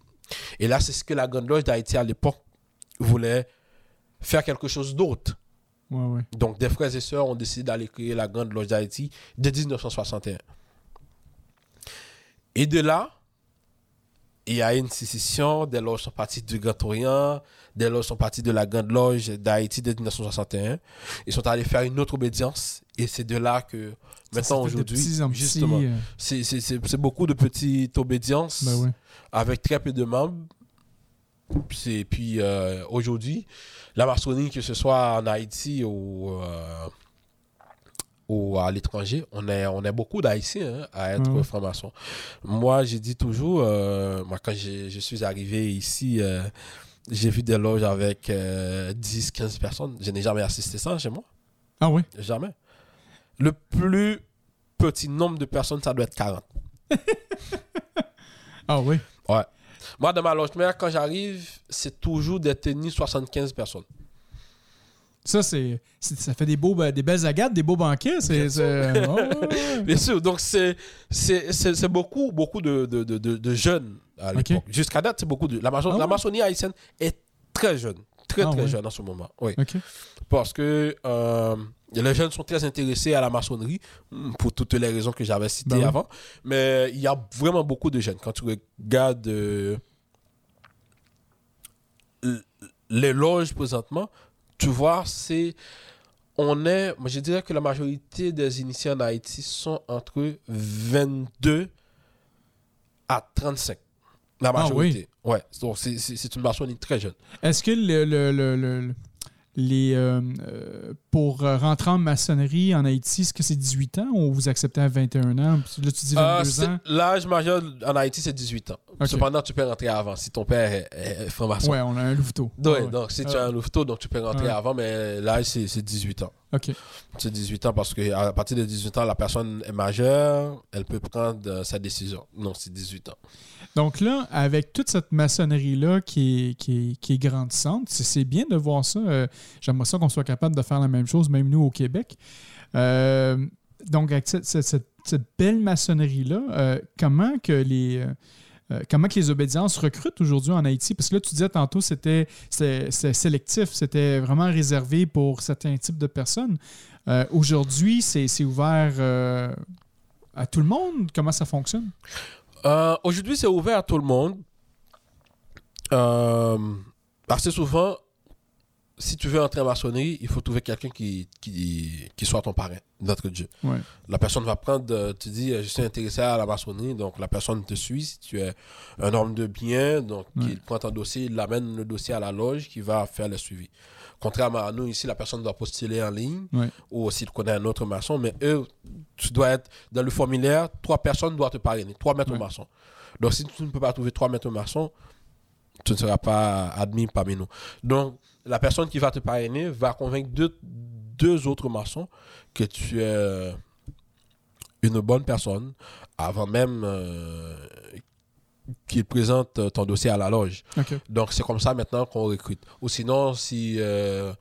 Et là, c'est ce que la Grande Loge d'Haïti à l'époque voulait faire quelque chose d'autre. Ouais, ouais. Donc, des frères et sœurs ont décidé d'aller créer la Grande Loge d'Haïti de 1961. Et de là, il y a une sécession, des loges sont parties du Grand Orient, des loges sont parties de la Grande Loge d'Haïti de 1961. Ils sont allés faire une autre obédience. Et c'est de là que, maintenant, aujourd'hui, justement, euh, c'est- beaucoup de petites obédiences Ben ouais. avec très peu de membres. Et puis euh, aujourd'hui, la maçonnerie, que ce soit en Haïti ou, euh, ou à l'étranger, on est, on est beaucoup d'Haïtiens hein, à être Mhm. franc-maçon. Moi, j'ai dit toujours, euh, moi, quand je suis arrivé ici, euh, j'ai vu des loges avec 10, 15 personnes. Je n'ai jamais assisté ça chez moi. Ah ouais. Jamais. Le plus petit nombre de personnes, ça doit être 40. Ah ouais. Ouais. Moi, dans ma loge mère, quand j'arrive, c'est toujours des tenues 75 personnes. Ça, c'est, ça fait des, beaux, des belles agates, des beaux banquets. C'est, oh. Bien sûr, donc c'est c'est- beaucoup, beaucoup de, de, de, jeunes à l'époque. Jusqu'à date, c'est beaucoup de. La, maçon- Ah la ouais? maçonnerie haïtienne est très jeune. Très, Ah très ouais? jeune en ce moment. Oui. Parce que euh, les jeunes sont très intéressés à la maçonnerie, hmm, pour toutes les raisons que j'avais citées Ben oui. avant. Mais il y a vraiment beaucoup de jeunes. Quand tu regardes euh, les loges présentement, tu vois, c'est on est, je dirais que la majorité des initiés en Haïti sont entre 22 à 35. La Ah majorité. Ouais, donc c'est- une maçonnerie très jeune. Est-ce que le, le- le- le- les, euh, euh, pour euh, rentrer en maçonnerie en Haïti, est-ce que c'est 18 ans ou vous acceptez à 21 ans? Là, tu dis 22 Euh, c'est- ans. L'âge majeur en Haïti, c'est 18 ans. Cependant, tu peux rentrer avant si ton père est, est franc-maçon. Ouais, on a un louveteau. Ouais, ouais. donc si tu Ah. as un louveteau, donc tu peux rentrer avant, mais l'âge, c'est c'est 18 ans. OK. C'est 18 ans parce qu'à partir de 18 ans, la personne est majeure, elle peut prendre euh, sa décision. Non, c'est 18 ans. Donc là, avec toute cette maçonnerie-là qui est, qui, est, qui est grandissante, c'est- bien de voir ça. Euh, J'aimerais ça qu'on soit capable de faire la même chose, même nous au Québec. Euh, donc, avec cette, cette- cette- cette belle maçonnerie-là, euh, comment que les... euh, euh, comment que les obédiences recrutent aujourd'hui en Haïti? Parce que là, tu disais tantôt, c'était sélectif, c'était vraiment réservé pour certains types de personnes. Aujourd'hui, c'est ouvert à tout le monde? Comment ça fonctionne? Aujourd'hui, c'est ouvert à tout le monde. Assez souvent, si tu veux entrer en maçonnerie, il faut trouver quelqu'un qui, qui, qui soit ton parrain, notre Dieu. Ouais. La personne va prendre, euh, tu dis, euh, je suis intéressé à la maçonnerie, donc la personne te suit. Si tu es un homme de bien, donc Ouais. il prend ton dossier, il amène le dossier à la loge qui va faire le suivi. Contrairement à nous, ici, la personne doit postuler en ligne Ouais. ou s'il connaît un autre maçon, mais eux, tu dois être dans le formulaire, trois personnes doivent te parrainer, trois maîtres maçons. Donc si tu ne peux pas trouver trois maîtres maçons, tu ne seras pas admis parmi nous. Donc la personne qui va te parrainer va convaincre deux, deux autres maçons que tu es euh, une bonne personne avant même euh, qu'ils présentent euh, ton dossier à la loge. Donc c'est comme ça maintenant qu'on recrute. Ou sinon, si, euh,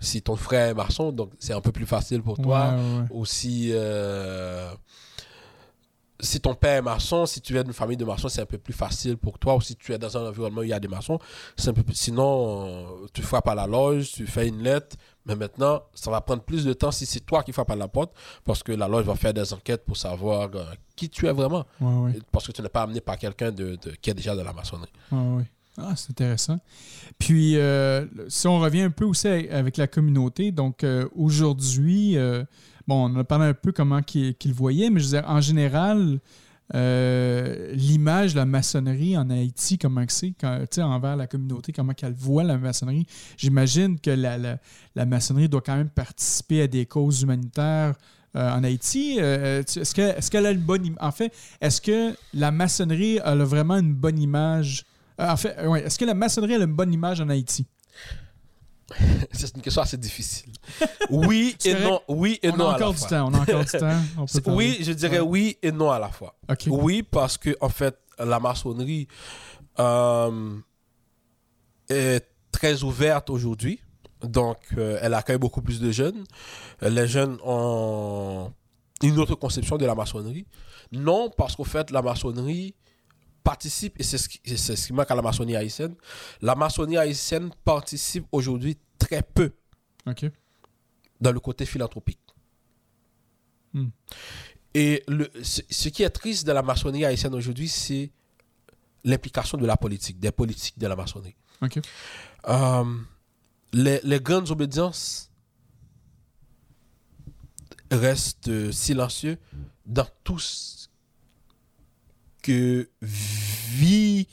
si ton frère est maçon, donc c'est un peu plus facile pour toi. Ouais, ouais, ouais. Ou si, euh, si ton père est maçon, si tu viens d'une famille de maçons, c'est un peu plus facile pour toi. Ou si tu es dans un environnement où il y a des maçons, c'est un peu plus- Sinon, euh, tu frappes à la loge, tu fais une lettre. Mais maintenant, ça va prendre plus de temps si c'est toi qui frappes à la porte, parce que la loge va faire des enquêtes pour savoir euh, qui tu es vraiment. Ouais, ouais. Parce que tu n'es pas amené par quelqu'un de, de- qui est déjà dans la maçonnerie. Ouais. Ah, c'est intéressant. Puis, euh, si on revient un peu aussi avec la communauté, donc euh, aujourd'hui, bon, on a parlé un peu comment le voyaient, mais je veux dire, en général, euh, l'image de la maçonnerie en Haïti, comment c'est, envers la communauté, comment qu'elle voit la maçonnerie. J'imagine que la, maçonnerie doit quand même participer à des causes humanitaires euh, en Haïti. Euh, est-ce que- est-ce qu'elle a une bonne... En fait, est-ce que la maçonnerie a vraiment une bonne image? En fait, ouais, est-ce que la maçonnerie a une bonne image en Haïti? C'est une question assez difficile. Oui et non. Oui et On non a à la encore du fois. temps. On a encore du temps. On peut C'est- parler. Oui, je dirais Ouais. oui et non à la fois. Oui, parce que en fait, la maçonnerie euh, est très ouverte aujourd'hui. Donc, euh, elle accueille beaucoup plus de jeunes. Les jeunes ont une autre conception de la maçonnerie. Non, parce qu'au fait, la maçonnerie participe, et c'est ce, qui- c'est ce qui manque à la maçonnerie haïtienne, la maçonnerie haïtienne participe aujourd'hui très peu dans le côté philanthropique. Hmm. Et le, ce, ce qui est triste de la maçonnerie haïtienne aujourd'hui, c'est l'implication de la politique, des politiques de la maçonnerie. Euh, les, les grandes obédiences restent silencieux dans tout ce que vit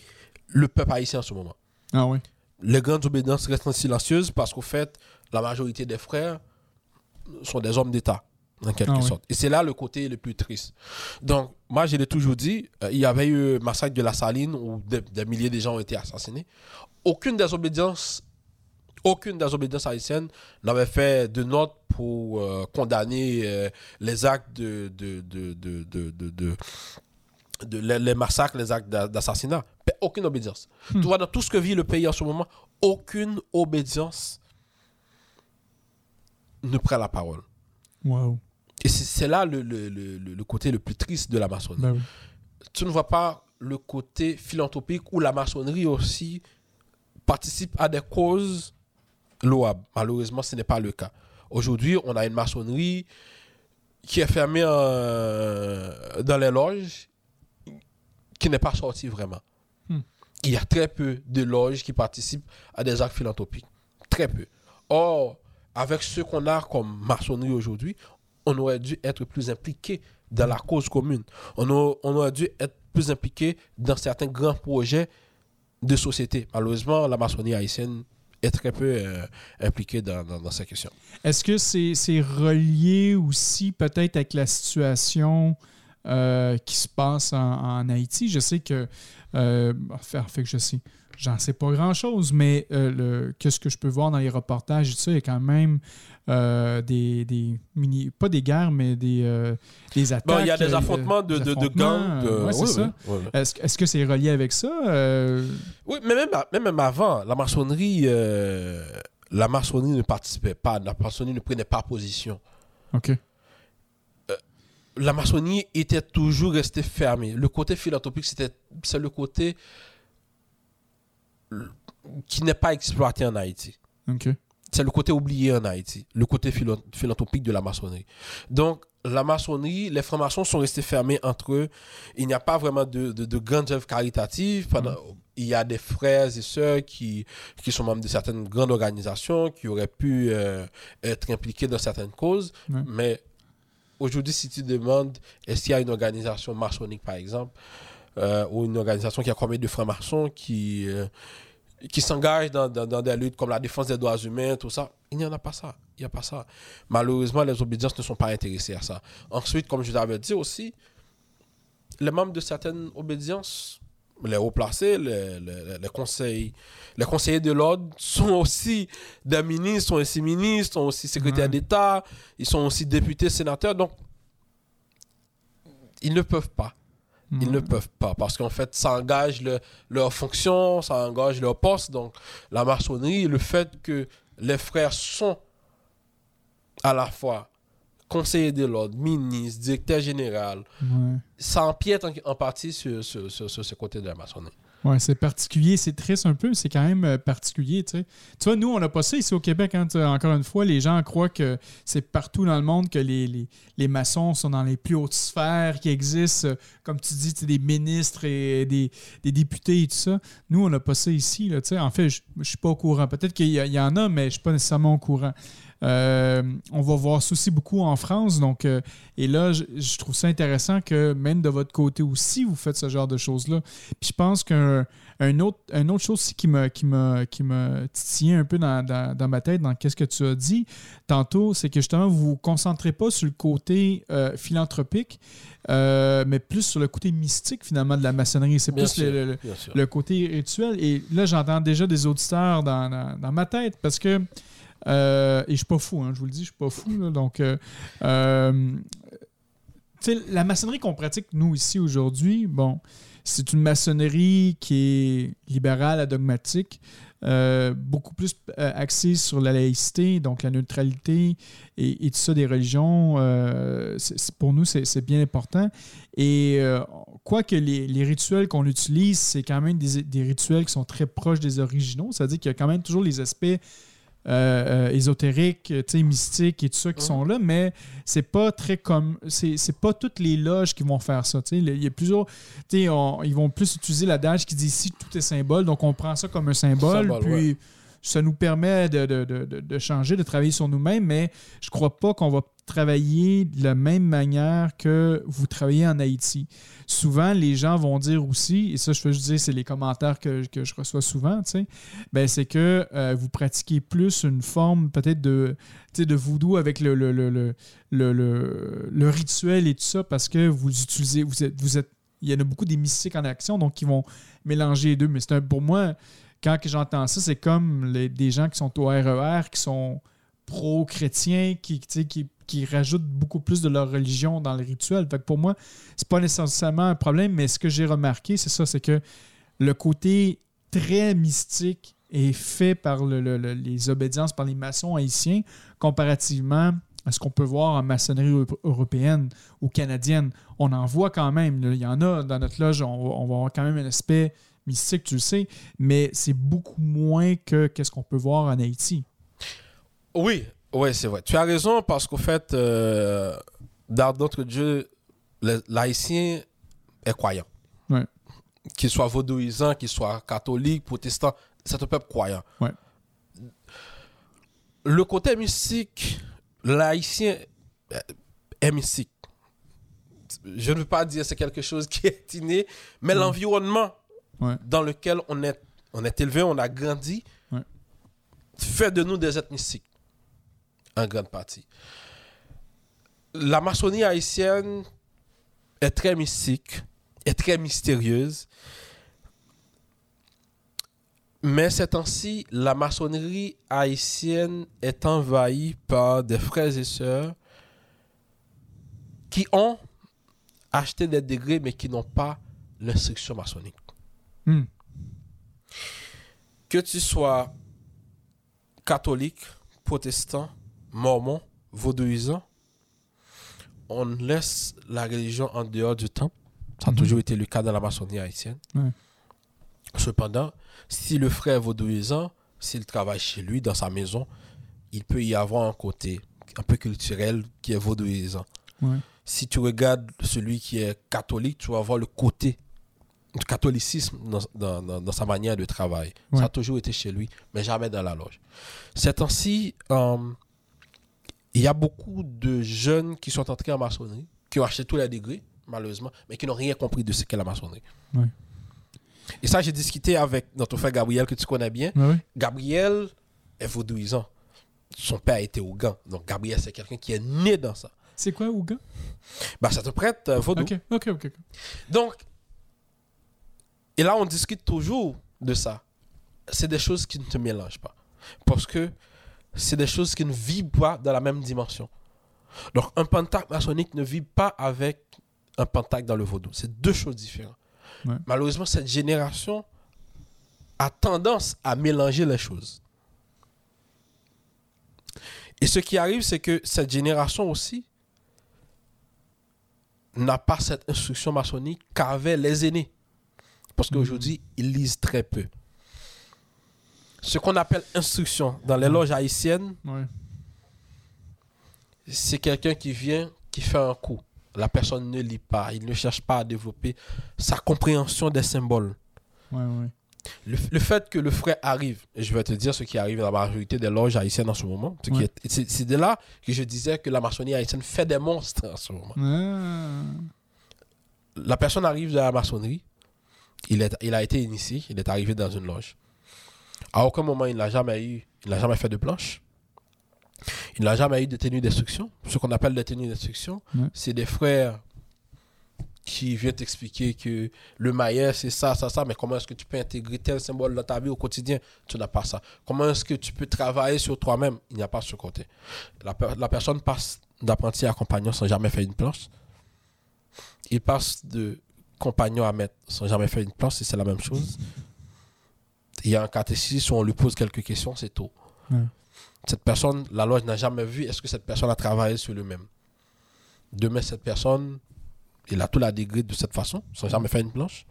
le peuple haïtien en ce moment Ah les grandes obédiences restent silencieuses parce qu'au fait, la majorité des frères sont des hommes d'État, en quelque Ah oui. sorte. Et c'est là le côté le plus triste. Donc, moi, je l'ai toujours dit, euh, il y avait eu le massacre de la Saline où des, des milliers de gens ont été assassinés. Aucune des obédiences, aucune des obédiences haïtiennes n'avait fait de note pour euh, condamner euh, les actes de, de, de, de, de, les, les massacres, les actes d'a- d'assassinat. Aucune obédience. Tu vois, dans tout ce que vit le pays en ce moment, aucune obédience ne prend la parole. Wow. Et c'est là le, le- le- côté le plus triste de la maçonnerie. Ben oui. Tu ne vois pas le côté philanthropique où la maçonnerie aussi participe à des causes louables. Malheureusement, ce n'est pas le cas. Aujourd'hui, on a une maçonnerie qui est fermée euh, dans les loges, qui n'est pas sortie vraiment. Hmm. Il y a très peu de loges qui participent à des actes philanthropiques. Très peu. Or, avec ce qu'on a comme maçonnerie aujourd'hui, on aurait dû être plus impliqué dans la cause commune. On, a- on aurait dû être plus impliqué dans certains grands projets de société. Malheureusement, la maçonnerie haïtienne est très peu euh, impliquée dans, dans, dans cette question. Est-ce que c'est c'est relié aussi peut-être avec la situation euh, qui se passe en, en Haïti? Je sais que, euh, en fait, que je sais, j'en sais pas grand-chose, mais euh, le, qu'est-ce que je peux voir dans les reportages et tout ça, il y a quand même euh, des, des mini, pas des guerres, mais des, euh, des attaques. Bon, il y a des affrontements de, de, de gangs. ouais, c'est oui, ça. oui, oui, oui. Est-ce, que c'est relié avec ça? Oui, mais même, même, avant, la maçonnerie, la maçonnerie ne participait pas, la maçonnerie ne prenait pas position. OK. La maçonnerie était toujours restée fermée. Le côté philanthropique, c'était, c'est le côté euh, qui n'est pas exploité en Haïti. C'est le côté oublié en Haïti, le côté philanthropique de la maçonnerie. Donc, la maçonnerie, les francs-maçons sont restés fermés entre eux. Il n'y a pas vraiment de, de, de grandes œuvres caritatives. Pendant, Il y a des frères et sœurs qui, qui sont membres de certaines grandes organisations, qui auraient pu euh, être impliqués dans certaines causes. Mais aujourd'hui, si tu demandes, est-ce qu'il y a une organisation maçonnique, par exemple, euh, ou une organisation qui a combien de francs-maçons qui, euh, dans, dans, dans des luttes comme la défense des droits humains, tout ça. Il n'y en a pas ça. Il n'y a pas ça. Malheureusement, les obédiences ne sont pas intéressées à ça. Ensuite, comme je l'avais dit aussi, les membres de certaines obédiences, les hauts placés, les, les, les conseils, les conseillers de l'ordre sont aussi des ministres, sont aussi ministres, sont aussi secrétaires Ouais. d'État, ils sont aussi députés, sénateurs. Donc, ils ne peuvent pas. Ils ne peuvent pas parce qu'en fait, ça engage le- leur fonction, ça engage leur poste. Donc, la maçonnerie, le fait que les frères sont à la fois conseillers de l'ordre, ministres, directeur général, Ouais. ça empiète en, en partie sur, sur- sur- sur ce côté de la maçonnerie. Ouais, c'est particulier, c'est triste un peu, c'est quand même euh, particulier, tu sais. Tu vois, nous, on n'a pas ça ici au Québec, hein, encore une fois, les gens croient que c'est partout dans le monde que les, les, les maçons sont dans les plus hautes sphères qui existent, euh, comme tu dis, tu sais, des ministres et des, des députés et tout ça. Nous, on n'a pas ça ici, là, tu sais. En fait, je ne suis pas au courant. Peut-être qu'il y, y en a, mais je ne suis pas nécessairement au courant. Euh, on va voir ça aussi beaucoup en France. Donc, euh, et là, je, je trouve ça intéressant que même de votre côté aussi, vous faites ce genre de choses-là. Puis je pense qu'un un autre, un autre chose aussi qui m'a qui un peu dans, dans- dans ma tête, dans qu'est-ce que tu as dit tantôt, c'est que justement, vous vous concentrez pas sur le côté euh, philanthropique, mais plus sur le côté mystique finalement de la maçonnerie. C'est plus sûr, le- côté rituel. Et là, j'entends déjà des auditeurs dans- dans ma tête parce que. Euh, et je suis pas fou, hein, je vous le dis, je suis pas fou. là. donc, euh, euh, la maçonnerie qu'on pratique, nous, ici, aujourd'hui, bon, c'est une maçonnerie qui est libérale, adogmatique, beaucoup plus axée sur la laïcité, donc la neutralité et, tout ça des religions. pour nous, c'est bien important. Et quoique les, rituels qu'on utilise, c'est quand même des rituels qui sont très proches des originaux, c'est-à-dire qu'il y a quand même toujours les aspects euh, euh, ésotériques, mystiques et tout ça qui sont là, mais c'est pas très comme. C'est pas toutes les loges qui vont faire ça. Il y a plusieurs. on- Ils vont plus utiliser l'adage qui dit ici tout est symbole, donc on prend ça comme un symbole, Symbole, puis ouais. ça nous permet de, de- de- de- de changer, de travailler sur nous-mêmes, mais je crois pas qu'on va travailler de la même manière que vous travaillez en Haïti. Souvent, les gens vont dire aussi, et ça, je veux juste dire, c'est les commentaires que, que je reçois souvent, ben, c'est que euh, vous pratiquez plus une forme peut-être de, de voodoo avec le, le, le, le, le- rituel et tout ça, parce que vous utilisez, vous êtes, vous êtes, il y en a beaucoup des mystiques en action, donc ils vont mélanger les deux. Mais c'est pour moi, quand j'entends ça, c'est comme les- des gens qui sont au RER, qui sont pro-chrétiens, qui, rajoutent beaucoup plus de leur religion dans le rituel. Pour moi, c'est pas nécessairement un problème, mais ce que j'ai remarqué, c'est ça, c'est que le côté très mystique est fait par le- le- le- les obédiences, par les maçons haïtiens, comparativement à ce qu'on peut voir en maçonnerie euro- européenne ou canadienne. On en voit quand même. Il y en a dans notre loge, on, on va avoir quand même un aspect mystique, tu le sais, mais c'est beaucoup moins que qu'est-ce qu'on peut voir en Haïti. Oui, oui, c'est vrai. Tu as raison parce qu'au fait, euh, dans notre Dieu, l'haïtien est croyant. Ouais. Qu'il soit vaudouisant, qu'il soit catholique, protestant, c'est un peuple croyant. Ouais. le côté mystique, l'haïtien est mystique. Je ne veux pas dire c'est quelque chose qui est inné, mais l'environnement dans lequel on est, on est élevé, on a grandi, fait de nous des êtres mystiques, en grande partie. La maçonnerie haïtienne est très mystique, est très mystérieuse. Mais ces temps-ci, la maçonnerie haïtienne est envahie par des frères et sœurs qui ont acheté des degrés mais qui n'ont pas l'instruction maçonnique. Hmm. Que tu sois catholique, protestant, mormon, vaudouisant, on laisse la religion en dehors du temple. Ça a Mhm. toujours été le cas dans la maçonnerie haïtienne. Cependant, si le frère est vaudouisant, s'il travaille chez lui, dans sa maison, il peut y avoir un côté un peu culturel qui est vaudouisant. Ouais. Si tu regardes celui qui est catholique, tu vas voir le côté du catholicisme dans, dans- dans- dans sa manière de travail. Ouais. Ça a toujours été chez lui, mais jamais dans la loge. Ces temps-ci, euh, il y a beaucoup de jeunes qui sont entrés en maçonnerie, qui ont acheté tous les degrés, malheureusement, mais qui n'ont rien compris de ce qu'est la maçonnerie. Ouais. Et ça, j'ai discuté avec notre frère Gabriel, que tu connais bien. Ouais, ouais. Gabriel est vaudouisant. Son père était Ougan. Donc, Gabriel, c'est quelqu'un qui est né dans ça. C'est quoi, Ouga? Bah, ça te prête euh, vaudou. Ok, ok. ok. Donc, et là, on discute toujours de ça. C'est des choses qui ne te mélangent pas. Parce que c'est des choses qui ne vivent pas dans la même dimension. Donc, un pentacle maçonnique ne vit pas avec un pentacle dans le vaudou. C'est deux choses différentes. Ouais. Malheureusement, cette génération a tendance à mélanger les choses. Et ce qui arrive, c'est que cette génération aussi n'a pas cette instruction maçonnique qu'avaient les aînés. Parce qu'aujourd'hui, ils lisent très peu. Ce qu'on appelle instruction dans les loges haïtiennes, Ouais. c'est quelqu'un qui vient, qui fait un coup. La personne ne lit pas, il ne cherche pas à développer sa compréhension des symboles. Ouais, ouais. Le, le fait que le frère arrive, et je vais te dire ce qui arrive dans la majorité des loges haïtiennes en ce moment, c'est de là que je disais que la maçonnerie haïtienne fait des monstres en ce moment. La personne arrive de la maçonnerie, il, est, il a été initié, il est arrivé dans une loge. À aucun moment, il n'a jamais eu, il n'a jamais fait de planche. Il n'a jamais eu de tenue d'instruction. Ce qu'on appelle des tenues d'instruction, c'est des frères qui viennent t'expliquer que le maillet, c'est ça, ça, ça, mais comment est-ce que tu peux intégrer tel symbole dans ta vie au quotidien? Tu n'as pas ça. Comment est-ce que tu peux travailler sur toi-même? Il n'y a pas ce côté. La, la personne passe d'apprenti à compagnon sans jamais faire une planche. Il passe de compagnon à maître sans jamais faire une planche, et c'est la même chose. Il y a un catéchisme où on lui pose quelques questions, c'est tout. Ouais. Cette personne, la loge n'a jamais vu, est-ce que cette personne a travaillé sur lui-même? Demain, cette personne, il a tout la degré de cette façon, sans jamais faire une planche.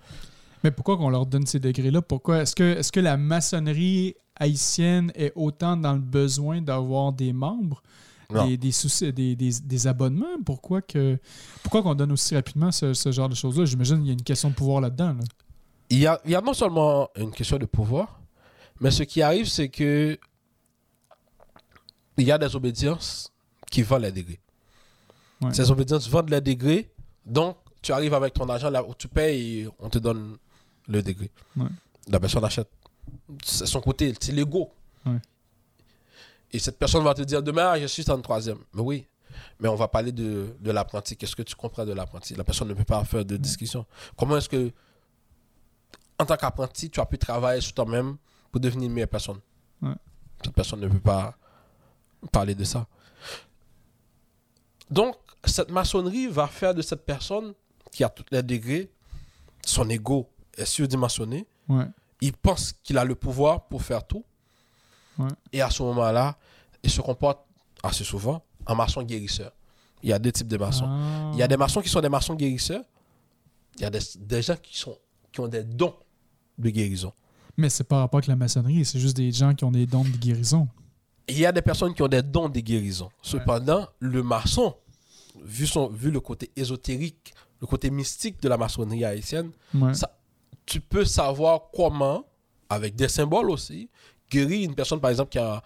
Mais pourquoi qu'on leur donne ces degrés-là? Pourquoi? Est-ce que, est que la maçonnerie haïtienne est autant dans le besoin d'avoir des membres, des, des, soucis- des, des, des abonnements? Pourquoi que pourquoi qu'on donne aussi rapidement ce, ce genre de choses-là? J'imagine qu'il y a une question de pouvoir là-dedans. là. Il y, a, y a non seulement une question de pouvoir, mais ce qui arrive, c'est que il y a des obédiences qui vendent les degrés. Ouais. Ces obédiences vendent les degrés, donc tu arrives avec ton argent là où tu payes et on te donne le degré. Ouais. La personne achète. C'est son côté, c'est l'ego. Ouais. Et cette personne va te dire demain, ah, je suis en troisième. Mais oui, mais on va parler de, de l'apprenti. Qu'est-ce que tu comprends de l'apprenti? La personne ne peut pas faire de discussion. Comment est-ce que, en tant qu'apprenti, tu as pu travailler sur toi-même pour devenir une meilleure personne Ouais. Cette personne ne peut pas parler de ça. Donc, cette maçonnerie va faire de cette personne qui a tous les degrés, son ego est surdimensionné, Ouais. il pense qu'il a le pouvoir pour faire tout. Ouais. Et à ce moment-là, il se comporte assez souvent en maçon guérisseur. Il y a deux types de maçons. Ah. Il y a des maçons qui sont des maçons guérisseurs. Il y a des, des gens qui, sont, qui ont des dons de guérison. Mais c'est pas rapport avec la maçonnerie, c'est juste des gens qui ont des dons de guérison. Il y a des personnes qui ont des dons de guérison. Cependant, le maçon, vu, son, vu le côté ésotérique, le côté mystique de la maçonnerie haïtienne, Ouais. ça, tu peux savoir comment, avec des symboles aussi, guérir une personne, par exemple, qui a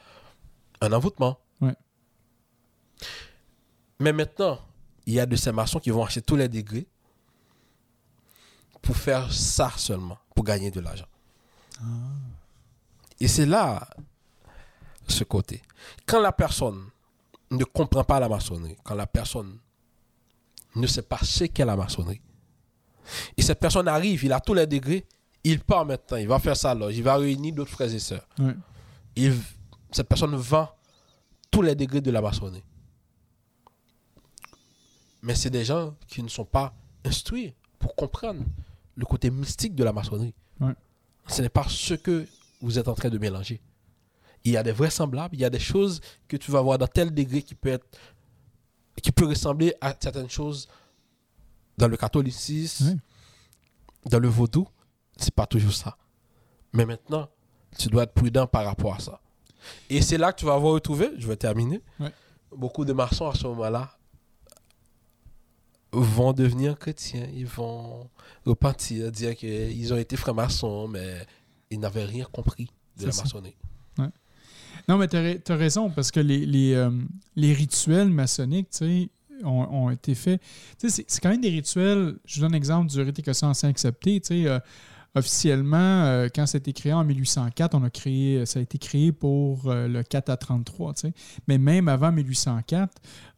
un envoûtement. Ouais. Mais maintenant, il y a de ces maçons qui vont acheter tous les degrés pour faire ça seulement, pour gagner de l'argent. Et c'est là ce côté. Quand la personne ne comprend pas la maçonnerie, quand la personne ne sait pas ce qu'est la maçonnerie, et cette personne arrive, il a tous les degrés, il part maintenant, il va faire sa loge, il va réunir d'autres frères et sœurs. Il- cette personne vend tous les degrés de la maçonnerie. Mais c'est des gens qui ne sont pas instruits pour comprendre le côté mystique de la maçonnerie. Ouais. Ce n'est pas ce que vous êtes en train de mélanger. Il y a des vraisemblables, il y a des choses que tu vas voir dans tel degré qui peut être qui peut ressembler à certaines choses dans le catholicisme, Ouais. dans le vaudou, c'est pas toujours ça. Mais maintenant, tu dois être prudent par rapport à ça. Et c'est là que tu vas voir retrouver, je vais terminer, Ouais. beaucoup de maçons à ce moment-là vont devenir chrétiens, ils vont repentir, dire qu'ils ont été francs-maçons, mais ils n'avaient rien compris de la ça. maçonnerie. Non, mais tu as, raison, parce que les, les, euh, les rituels maçonniques, tu sais, ont, ont été faits. Tu sais, c'est- quand même des rituels. Je donne l'exemple du rite écossais ancien accepté. Tu sais, euh, officiellement, euh, quand ça a été créé en 1804, on a créé, ça a été créé pour euh, le 4 à 33. Tu sais. Mais même avant 1804,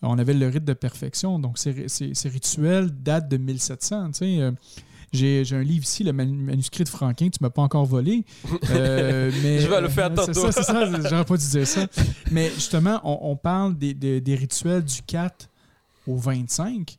on avait le rite de perfection. Donc, ces, ces- ces rituels datent de 1700. Tu sais. Euh, J'ai j'ai un livre ici, le manu- manuscrit de Franquin, tu ne m'as pas encore volé. Euh, mais, Je vais le faire tantôt. C'est ça, c'est ça, j'aurais pas dû dire ça. Mais justement, on, on parle des, des- des rituels du 4 au 25.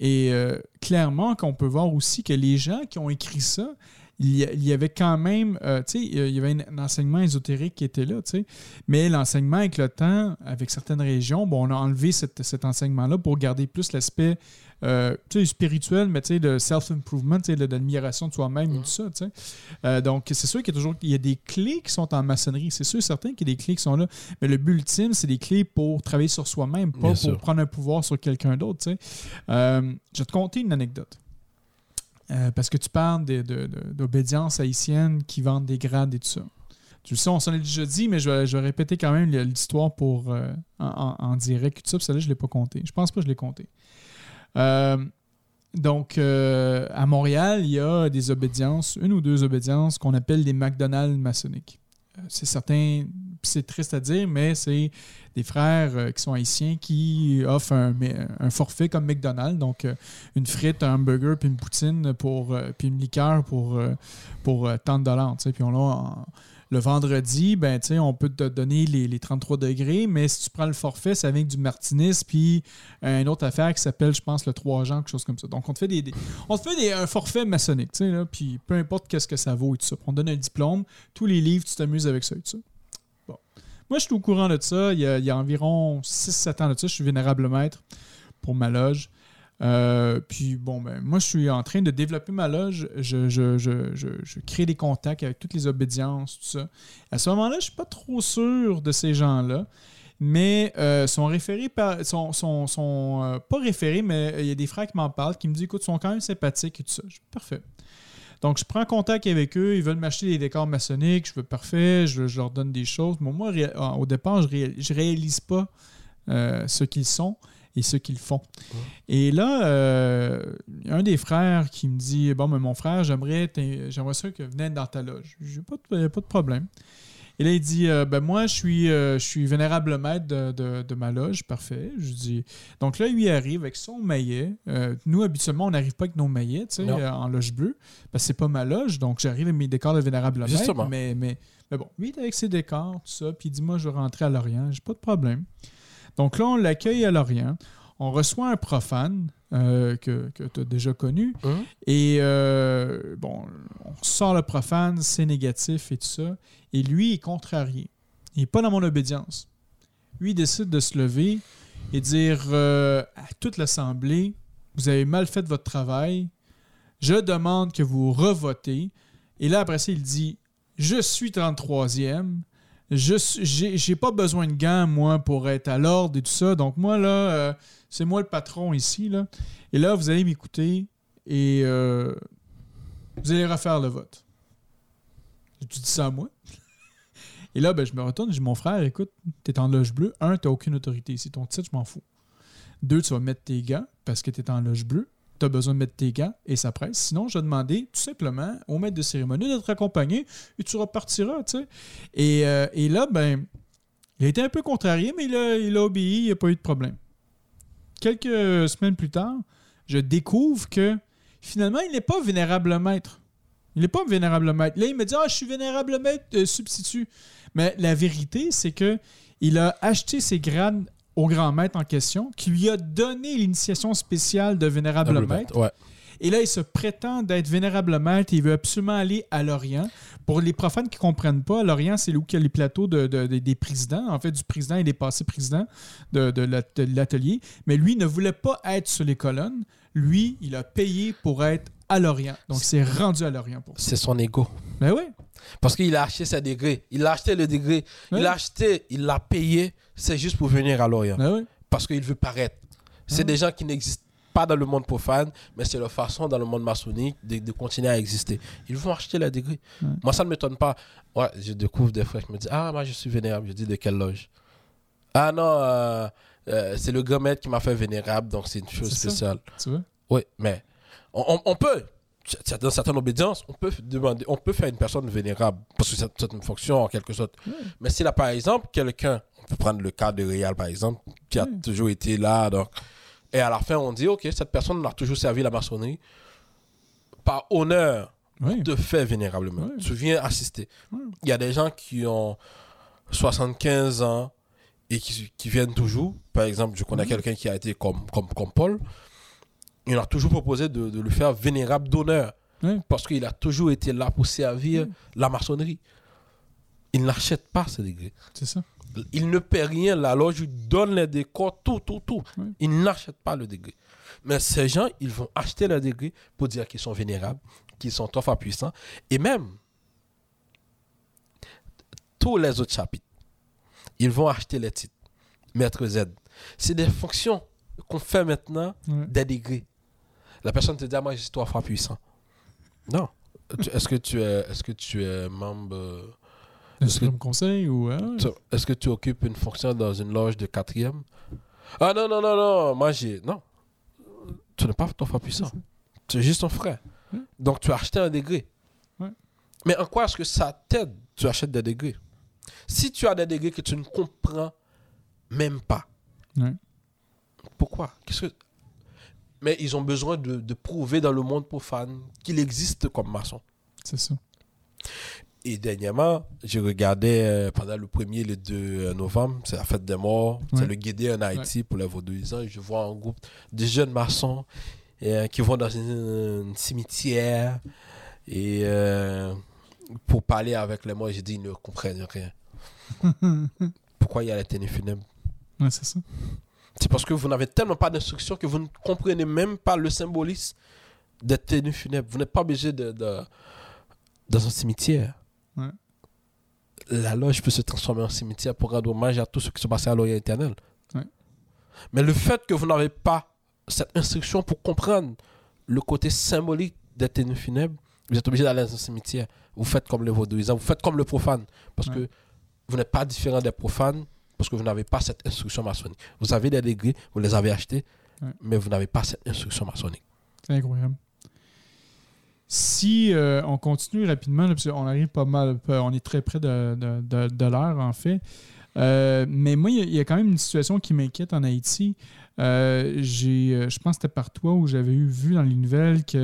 Et euh, clairement, qu'on peut voir aussi que les gens qui ont écrit ça, il y, a- il y avait quand même, euh, tu sais, il y avait un, un enseignement ésotérique qui était là, tu sais. Mais l'enseignement, avec le temps, avec certaines régions, bon, on a enlevé cette- cet enseignement-là pour garder plus l'aspect euh, tu sais, spirituel, mais tu sais, de self-improvement, tu sais, de, de l'admiration de soi-même et tout ça, tu sais. Euh, donc, c'est sûr qu'il y a toujours il y a des clés qui sont en maçonnerie. C'est sûr certain qu'il y a des clés qui sont là. Mais le but ultime, c'est des clés pour travailler sur soi-même, pas Bien pour sûr. prendre un pouvoir sur quelqu'un d'autre. tu sais. Euh, je vais te conter une anecdote. Euh, parce que tu parles d'obédience haïtienne qui vendent des grades et tout ça. Tu le sais, on s'en est déjà dit, mais je vais, je vais répéter quand même l'histoire pour euh, en, en- direct tout ça. Puis celle-là, je ne l'ai pas compté. Je pense pas que je l'ai compté. Euh, donc, à Montréal, il y a des obédiences, une ou deux obédiences qu'on appelle des McDonald's maçonniques. C'est certain, puis c'est triste à dire, mais c'est des frères euh, qui sont haïtiens qui offrent un, forfait comme McDonald's, donc euh, une frite, un hamburger, puis une poutine, pour, euh, puis une liqueur pour, pour tant de dollars. Puis on l'a le vendredi, ben, on peut te donner les, les 33 degrés, mais si tu prends le forfait, ça vient avec du martinis, puis une autre affaire qui s'appelle, je pense, le 3 Jean, quelque chose comme ça. Donc, on te fait, des, on te fait un forfait maçonnique, puis peu importe qu'est-ce que ça vaut et tout ça. On te donne un diplôme, tous les livres, tu t'amuses avec ça et tout ça. Moi, je suis au courant de ça. Il y a, environ 6-7 ans de ça, je suis vénérable maître pour ma loge. Euh, puis bon, ben, moi, je suis en train de développer ma loge. Je, je- je- je- crée des contacts avec toutes les obédiences, tout ça. À ce moment-là, je suis pas trop sûr de ces gens-là, mais euh, sont référés par. sont, sont, sont, euh, pas référés, mais il y a des frères qui m'en parlent, qui me disent écoute, ils sont quand même sympathiques et tout ça. Parfait. Donc, je prends contact avec eux, ils veulent m'acheter des décors maçonniques, je veux parfait, je, je leur donne des choses. Mais moi, au départ, je réalise, je réalise pas euh, ce qu'ils sont et ce qu'ils font. Et là, euh, il y a un des frères qui me dit Bon, mais mon frère, j'aimerais j'aimerais ça que venette dans ta loge. Pas de, pas de problème. Et là, il dit euh, Ben, moi, je suis, euh, je suis vénérable maître de, de- de ma loge. Parfait. Je dis Donc là, lui il arrive avec son maillet. Euh, nous, habituellement, on n'arrive pas avec nos maillets, tu sais, Non. en loge bleue. Parce que c'est pas ma loge. Donc, j'arrive avec mes décors de vénérable maître. Justement. Mais, mais, mais bon, lui, il est avec ses décors, tout ça. Puis il dit Moi, je veux rentrer à Lorient. J'ai pas de problème. Donc là, on l'accueille à Lorient. On reçoit un profane euh, que, que tu as déjà connu. Hum. Et euh, bon, on sort le profane, c'est négatif et tout ça. Et lui, est contrarié. Il n'est pas dans mon obédience. Lui, il décide de se lever et dire euh, à toute l'Assemblée Vous avez mal fait votre travail. Je demande que vous revotez. Et là, après ça, il dit Je suis 33e. J'ai pas besoin de gants, moi, pour être à l'ordre et tout ça. Donc, moi, là, euh, c'est moi le patron ici. Là. Et là, vous allez m'écouter et euh, vous allez refaire le vote. Tu dis ça à moi? Et là, ben, je me retourne, je dis Mon frère, écoute, t'es en loge bleue. Un, t'as aucune autorité ici. Ton titre, je m'en fous. Deux, tu vas mettre tes gants parce que t'es en loge bleue. Tu besoin de mettre tes gants et ça presse. Sinon, je demander tout simplement au maître de cérémonie de te raccompagner et tu repartiras. tu sais. Et, euh, et là, ben, il a été un peu contrarié, mais il a, il a obéi, il n'y a pas eu de problème. Quelques semaines plus tard, je découvre que finalement, il n'est pas vénérable maître. Il n'est pas vénérable maître. Là, il me dit Ah, je suis vénérable maître euh, substitut. Mais la vérité, c'est que il a acheté ses grades au grand maître en question, qui lui a donné l'initiation spéciale de vénérable maître. Ouais. Et là, il se prétend d'être vénérable maître et il veut absolument aller à Lorient. Pour les profanes qui ne comprennent pas, Lorient, c'est où il y a les plateaux de- de- de- des présidents, en fait, du président et des passés présidents de, de l'at- de l'atelier. Mais lui ne voulait pas être sur les colonnes. Lui, il a payé pour être à Lorient. Donc, il s'est rendu à Lorient pour. C'est son ego. Ben oui. Parce qu'il a acheté ses degrés. Il a acheté le degré. Ouais. Il a acheté, il l'a payé. C'est juste pour venir à Lorient. Ben oui. Parce qu'il veut paraître. C'est Ouais. des gens qui n'existent pas dans le monde profane, mais c'est leur façon dans le monde maçonnique de, de continuer à exister. Ils vont acheter la degré. Ouais. Moi, ça ne m'étonne pas. Ouais, je découvre des frères qui me disent Ah, moi, je suis vénérable. Je dis De quelle loge? Ah non, euh, euh, c'est le grand maître qui m'a fait vénérable, donc c'est une chose spéciale. Tu vois? Oui, mais on, on- on peut, dans certaines obédiences, on peut demander, on peut faire une personne vénérable parce que c'est c'est une fonction en quelque sorte. Mais si là, par exemple, quelqu'un, on peut prendre le cas de Réal par exemple, qui a toujours été là, donc, et à la fin, on dit, ok, cette personne a toujours servi la maçonnerie, par honneur, Oui. te fait vénérablement. Ouais. Tu viens assister. Il y a des gens qui ont 75 ans et qui, qui viennent toujours. Par exemple, je connais quelqu'un qui a été comme, comme, comme Paul. Il a toujours proposé de, de le faire vénérable d'honneur parce qu'il a toujours été là pour servir la maçonnerie. Il n'achète pas ce degré. C'est ça. Il ne paie rien. La loge lui donne les décors, tout, tout, tout. Ouais. Il n'achète pas le degré. Mais ces gens, ils vont acheter le degré pour dire qu'ils sont vénérables, qu'ils sont trop puissants. Et même, tous les autres chapitres, ils vont acheter les titres. Maître Z. C'est des fonctions qu'on fait maintenant des degrés. La personne te dit, ah, moi, je suis trois fois puissant. Non. Est-ce que tu es, est-ce que tu es membre... Est-ce que- Conseil ou. hein? tu- Est-ce que tu occupes une fonction dans une loge de quatrième? Ah non, non, non, non, moi j'ai... Non. Tu n'es pas ton frère puissant. Tu es juste ton frère. Donc tu as acheté un degré. Ouais. Mais en quoi est-ce que ça t'aide Tu achètes des degrés? Si tu as des degrés que tu ne comprends même pas, Ouais. pourquoi? Qu'est-ce que... Mais ils ont besoin de, de prouver dans le monde profane qu'il existe comme maçon. C'est ça. Et dernièrement, j'ai regardé euh, pendant le 1er et le 2 novembre, c'est la fête des morts, c'est le Guédé en Haïti pour les vaudouisants. Je vois un groupe de jeunes maçons euh, qui vont dans une, une cimetière et euh, pour parler avec les morts, j'ai dit ils ne comprennent rien. Pourquoi il y a la tenue funèbre Ouais, c'est ça. C'est parce que vous n'avez tellement pas d'instruction que vous ne comprenez même pas le symbolisme des tenues funèbres. Vous n'êtes pas obligé de, de- dans un cimetière. La loge peut se transformer en cimetière pour rendre hommage à tout ce qui se passait à l'Orient éternel. Ouais. Mais le fait que vous n'avez pas cette instruction pour comprendre le côté symbolique des tenues funèbres, vous êtes obligé d'aller dans un cimetière. Vous faites comme les vaudouisants, vous faites comme le profane. Parce Ouais. que vous n'êtes pas différent des profanes parce que vous n'avez pas cette instruction maçonnique. Vous avez des degrés, vous les avez achetés, Ouais. mais vous n'avez pas cette instruction maçonnique. C'est incroyable. Si euh, on continue rapidement, parce qu'on arrive pas mal, pas- on est très près de, de- de- l'heure en fait. Euh, mais moi, il y a- quand même une situation qui m'inquiète en Haïti. Euh, euh, je pense que c'était par toi où j'avais vu dans les nouvelles qu'il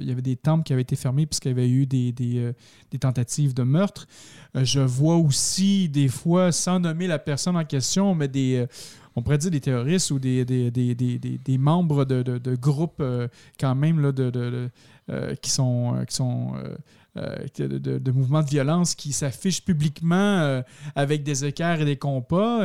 y avait des temples qui avaient été fermés parce qu'il y avait eu des, des, euh, des tentatives de meurtre. Euh, je vois aussi des fois, sans nommer la personne en question, mais des, euh, on pourrait dire des terroristes ou des, des, des, des, membres de, de- de groupes euh, quand même là, de- euh, qui sont, euh, qui sont euh, de, de- de mouvements de violence qui s'affichent publiquement avec des écarts et des compas.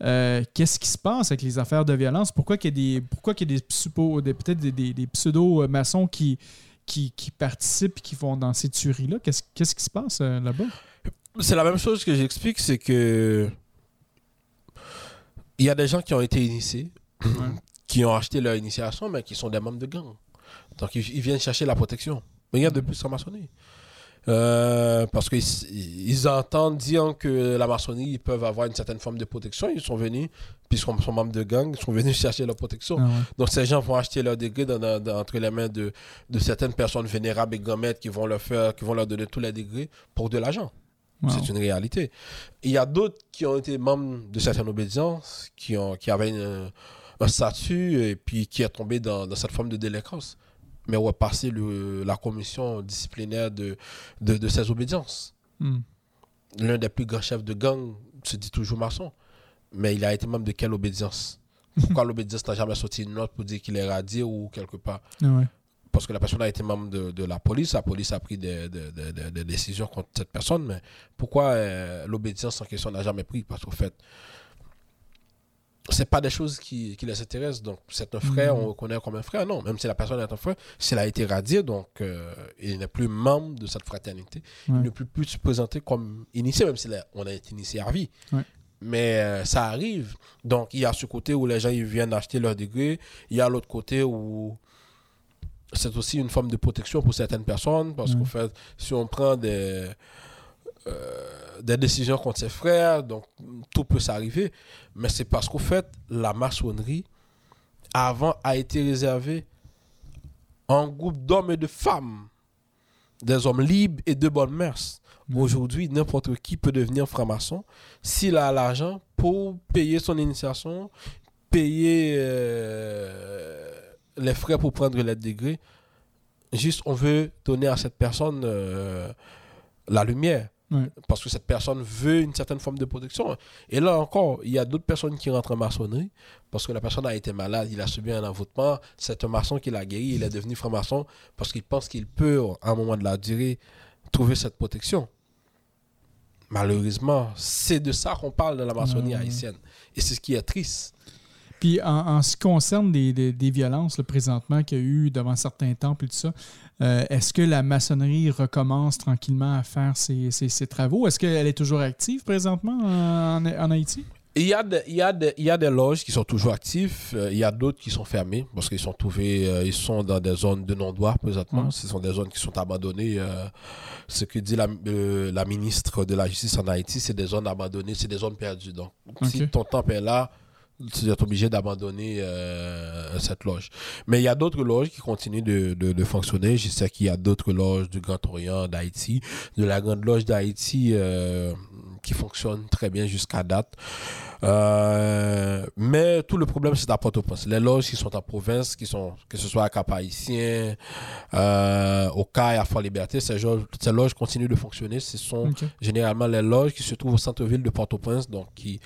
Qu'est-ce qui se passe avec les affaires de violence? Pourquoi qu'il y a des, pourquoi qu'il y a des, des- peut-être des, des- des pseudo-maçons qui, qui, qui participent et qui vont dans ces tueries-là? Qu'est-ce qu'est-ce qui se passe là-bas? C'est la même chose que j'explique, c'est que il y a des gens qui ont été initiés, qui ont acheté leur initiation, mais qui sont des membres de gang. Donc ils, ils viennent chercher la protection. Mais il y a de plus en maçonnerie. Euh, parce qu'ils ils entendent dire que la maçonnerie, ils peuvent avoir une certaine forme de protection. Ils sont venus, puisqu'ils sont membres de gang, ils sont venus chercher leur protection. Ah ouais. Donc ces gens vont acheter leur degré dans- dans- dans- entre les mains de, de certaines personnes vénérables et grand maîtres qui vont leur faire, qui vont leur donner tous les degrés pour de l'argent. Wow. C'est une réalité. Il y a d'autres qui ont été membres de certaines obédiences, qui, ont, qui avaient une- un statut et puis qui est tombé dans, dans cette forme de délinquance. Mais où est passé le, la commission disciplinaire de, de, de ces obédiences. Hmm. L'un des plus grands chefs de gang se dit toujours maçon. Mais il a été membre de quelle obédience? Pourquoi l'obédience n'a jamais sorti une note pour dire qu'il est radié ou quelque part? Ah ouais. parce que la personne a été membre de, de la police, la police a pris des, des- des- des- des décisions contre cette personne, mais pourquoi euh, l'obédience en question n'a jamais pris? Parce qu'au fait, c'est pas des choses qui, qui les intéressent. Donc, c'est un frère, Mhm. on reconnaît comme un frère. Non, même si la personne est un frère, s'il a été radié, donc euh, il n'est plus membre de cette fraternité, Ouais. il ne peut plus se présenter comme initié, même si là, on a été initié à vie. Ouais. Mais euh, ça arrive. Donc, il y a ce côté où les gens ils viennent acheter leur degré. Il y a l'autre côté où c'est aussi une forme de protection pour certaines personnes. Parce qu'en fait, si on prend des, euh, des décisions contre ses frères, donc tout peut s'arriver. Mais c'est parce qu'au fait, la maçonnerie, avant, a été réservée à un groupe d'hommes et de femmes. Des hommes libres et de bonnes mœurs. Mhm. Aujourd'hui, n'importe qui peut devenir franc-maçon s'il a l'argent pour payer son initiation, payer euh, les frais pour prendre les degrés. Juste, on veut donner à cette personne euh, la lumière. Ouais. Parce que cette personne veut une certaine forme de protection. Et là encore, il y a d'autres personnes qui rentrent en maçonnerie parce que la personne a été malade, il a subi un envoûtement. C'est un maçon qui l'a guéri, il est devenu franc-maçon parce qu'il pense qu'il peut, à un moment de la durée, trouver cette protection. Malheureusement, c'est de ça qu'on parle dans la maçonnerie haïtienne. Et c'est ce qui est triste. Puis en, en ce qui concerne des, des- des violences là, présentement qu'il y a eu devant certains temples et tout ça, euh, est-ce que la maçonnerie recommence tranquillement à faire ses, ses- ses travaux? Est-ce qu'elle est toujours active présentement en, en Haïti? Il y, a des, il, y a des, il y a des loges qui sont toujours actifs, euh, il y a d'autres qui sont fermées parce qu'ils sont trouvés, euh, ils sont dans des zones de non-droit présentement. Ce sont des zones qui sont abandonnées. ce que dit la, la ministre de la Justice en Haïti, c'est des zones abandonnées, c'est des zones perdues. Donc, si ton temple est là, tu es obligé d'abandonner euh, cette loge. Mais il y a d'autres loges qui continuent de, de, de fonctionner. Je sais qu'il y a d'autres loges du Grand Orient, d'Haïti, de la Grande Loge d'Haïti euh, qui fonctionnent très bien jusqu'à date. Euh, mais tout le problème, c'est à Port-au-Prince. Les loges qui sont en province, qui sont, que ce soit à Cap-Haïtien, euh, au CAI, à Fort-Liberté, ces, loges- ces loges continuent de fonctionner. Ce sont généralement les loges qui se trouvent au centre-ville de Port-au-Prince, donc qui,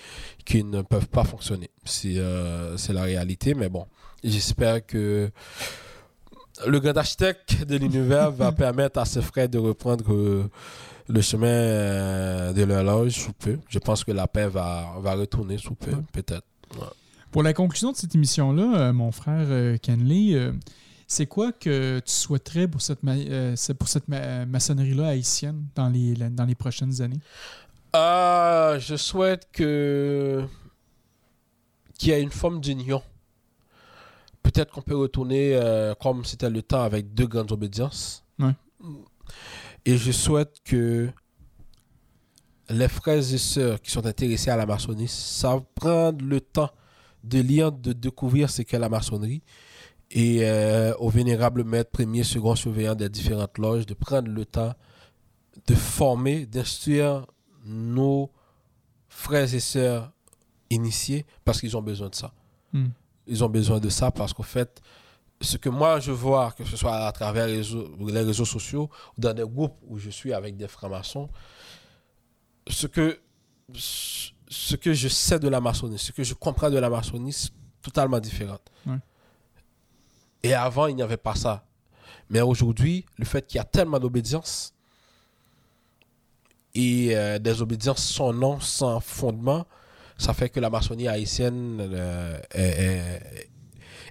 qui ne peuvent pas fonctionner. C'est euh, c'est la réalité, mais bon, j'espère que le grand architecte de l'univers va permettre à ses frères de reprendre euh, le chemin euh, de leur loge sous peu. Je pense que la paix va, va retourner sous peu, Ouais. peut-être. Pour la conclusion de cette émission-là, euh, mon frère Kenley, c'est quoi que tu souhaiterais pour cette, ma- c'est pour cette ma- maçonnerie-là haïtienne dans les, dans les prochaines années? Euh, je souhaite que qu'il y ait une forme d'union. Peut-être qu'on peut retourner euh, comme c'était le temps avec deux grandes obédiences. Ouais. Et je souhaite que les frères et sœurs qui sont intéressés à la maçonnerie savent prendre le temps de lire, de découvrir ce qu'est la maçonnerie et euh, aux vénérables maîtres premier, second surveillants des différentes loges de prendre le temps de former, d'instruire nos frères et sœurs initiés parce qu'ils ont besoin de ça. Hmm. Ils ont besoin de ça parce qu'au fait, ce que moi je vois, que ce soit à travers les réseaux, les réseaux sociaux ou dans des groupes où je suis avec des francs-maçons, ce que, ce que je sais de la maçonnerie, ce que je comprends de la maçonnerie, c'est totalement différent. Ouais. Et avant, il n'y avait pas ça. Mais aujourd'hui, le fait qu'il y a tellement d'obédience et euh, des obédiences sans nom, sans fondement, ça fait que la maçonnerie haïtienne euh, est, est-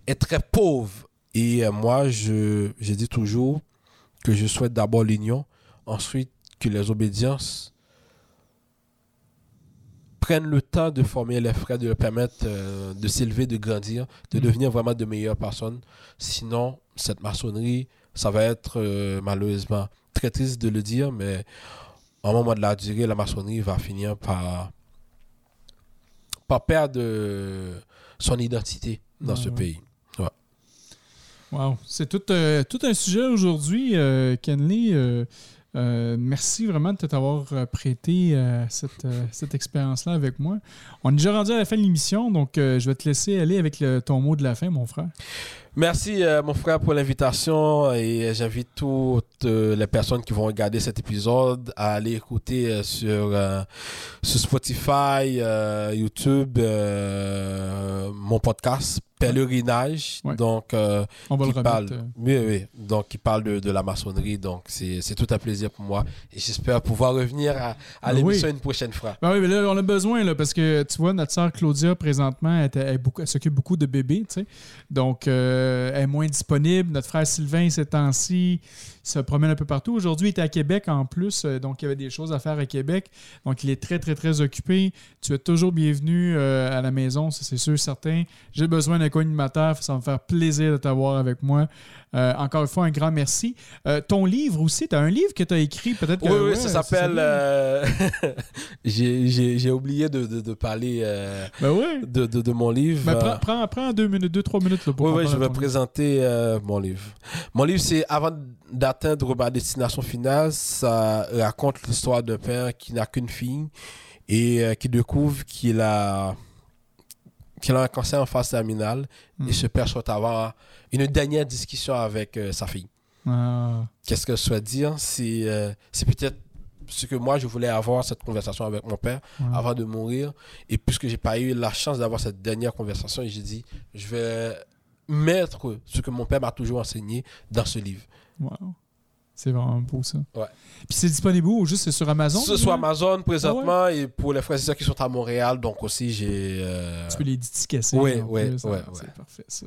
est très pauvre. Et euh, moi, je, je dis toujours que je souhaite d'abord l'union, ensuite que les obédiences prennent le temps de former les frères, de leur permettre euh, de s'élever, de grandir, de Mhm. devenir vraiment de meilleures personnes. Sinon, cette maçonnerie, ça va être euh, malheureusement très triste de le dire, mais à un moment de la durée, la maçonnerie va finir par, par perdre euh, son identité dans Ouais, ce ouais. pays. Ouais. Wow. C'est tout, euh, tout un sujet aujourd'hui, euh, Kenley. Merci vraiment de t'avoir prêté cette, cette expérience-là avec moi. On est déjà rendu à la fin de l'émission, donc je vais te laisser aller avec le- ton mot de la fin, mon frère. Merci, euh, mon frère, pour l'invitation et j'invite toutes euh, les personnes qui vont regarder cet épisode à aller écouter euh, sur, euh, sur Spotify, euh, YouTube, euh, mon podcast Pèlerinage. Ouais. Donc, euh, On qui le parle, euh, oui, oui, donc qui parle de, de la maçonnerie. Donc, c'est tout un plaisir pour moi et j'espère pouvoir revenir à, à Ah l'émission oui. une prochaine fois. Ben oui, mais là, on a besoin, là, parce que tu vois, notre sœur Claudia, présentement, elle, elle s'occupe beaucoup de bébés, tu sais. Donc, euh, est moins disponible. Notre frère Sylvain, ces temps-ci, se promène un peu partout. Aujourd'hui, il est à Québec en plus, euh, donc il y avait des choses à faire à Québec. Donc, il est très, très, très occupé. Tu es toujours bienvenu euh, à la maison, c'est sûr, certain. J'ai besoin d'un co-animateur, ça va me faire plaisir de t'avoir avec moi. Euh, encore une fois, un grand merci. Euh, ton livre aussi, tu as un livre que tu as écrit, peut-être que. Oui, oui, ouais, ça s'appelle. euh, J'ai oublié de, de, de parler Ben oui. de, de, mon livre. Ben, prends, prends, prends deux minutes, deux, trois minutes là, pour Oui, oui, je vais présenter mon livre. Mon livre, c'est Avant d'atteindre ma destination finale. Ça raconte l'histoire d'un père qui n'a qu'une fille et qui découvre qu'il a, qu'il a un cancer en phase terminale. Hmm. Et ce père souhaite avoir une dernière discussion avec euh, sa fille. Ah, Qu'est-ce que je souhaite dire? C'est euh, c'est peut-être ce que moi, je voulais avoir cette conversation avec mon père ouais. avant de mourir. Et puisque j'ai pas eu la chance d'avoir cette dernière conversation, j'ai dit, je vais mettre ce que mon père m'a toujours enseigné dans ce livre. Wow. C'est vraiment beau ça. Ouais. Puis c'est disponible où? Juste c'est sur Amazon Ce déjà? soit Amazon présentement et pour les frères et sœurs qui sont à Montréal, donc aussi j'ai. euh, Tu peux les plus. ouais, Ah, ouais. C'est parfait ça.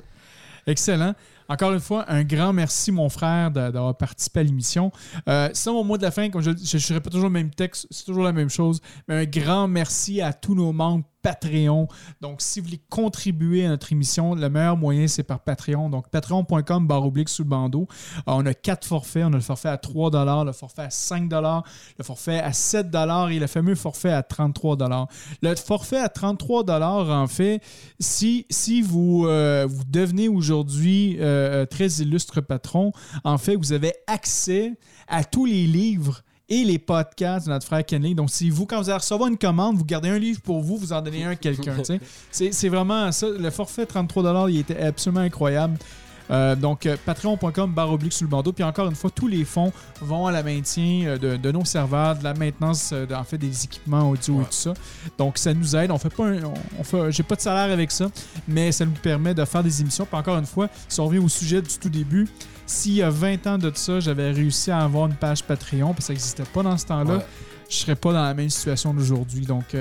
Excellent. Encore une fois, un grand merci, mon frère, d'a- d'avoir participé à l'émission. Euh, au mot de la fin, comme je ne répète toujours le même texte, c'est toujours la même chose, mais un grand merci à tous nos membres Patreon. Donc, si vous voulez contribuer à notre émission, le meilleur moyen, c'est par Patreon. Donc, patreon.com, barre oblique sous le bandeau. Euh, on a quatre forfaits. On a le forfait à 3 le forfait à 5 le forfait à 7 et le fameux forfait à 33 Le forfait à 33 en fait, si, si vous, euh, vous devenez aujourd'hui euh, euh, très illustre patron, en fait, vous avez accès à tous les livres et les podcasts de notre frère Kenley. Donc, si vous, quand vous allez recevoir une commande, vous gardez un livre pour vous, vous en donnez un à quelqu'un. c'est vraiment ça. Le forfait 33 il était absolument incroyable. Euh, donc, euh, patreon.com barre oblique sous le bandeau. Puis encore une fois, tous les fonds vont à la maintien euh, de, de nos serveurs, de la maintenance de- en fait, des équipements audio et tout ça. Donc, ça nous aide. On fait pas un- on, on fait, j'ai pas de salaire avec ça, mais ça nous permet de faire des émissions. Puis encore une fois, si on revient au sujet du tout début, s'il y a 20 ans de ça, j'avais réussi à avoir une page Patreon, parce que ça n'existait pas dans ce temps-là, Ouais. je serais pas dans la même situation d'aujourd'hui. Donc,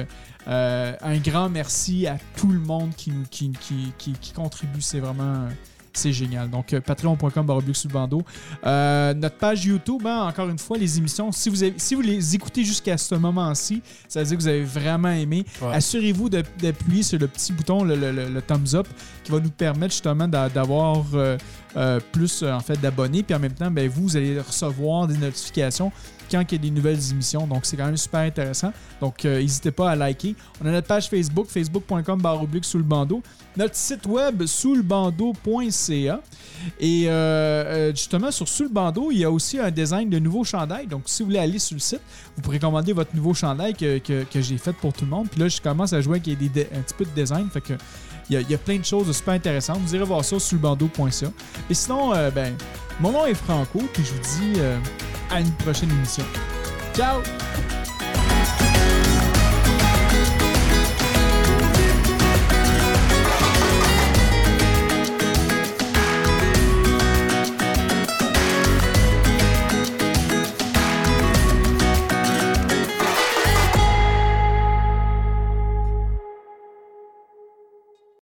euh, un grand merci à tout le monde qui, nous- qui, qui, qui, qui contribue. C'est vraiment. C'est génial. Donc, euh, patreon.com baroblique sous le bandeau. Euh, notre page YouTube, hein, encore une fois, les émissions, si vous, avez- si vous les écoutez jusqu'à ce moment-ci, ça veut dire que vous avez vraiment aimé. Ouais. Assurez-vous d'appuyer sur le petit bouton, le, le- le- le thumbs up, qui va nous permettre justement d'a- d'avoir euh, euh, plus en fait d'abonnés. Puis en même temps, ben, vous, vous allez recevoir des notifications quand il y a des nouvelles émissions. Donc, c'est quand même super intéressant. Donc, euh, n'hésitez pas à liker. On a notre page Facebook, facebook.com oblique sous le bandeau. Notre site web, sous le bandeau.ca. Et euh, euh, justement, sur Sous le bandeau, il y a aussi un design de nouveaux chandails. Donc, si vous voulez aller sur le site, vous pourrez commander votre nouveau chandail que, que- j'ai fait pour tout le monde. Puis là, je commence à jouer avec des un petit peu de design. Fait que il y, a, plein de choses super intéressantes. Vous irez voir ça sur le bandeau.ca. Et sinon, euh, ben, mon nom est Franco. Puis je vous dis euh, à une prochaine émission. Ciao!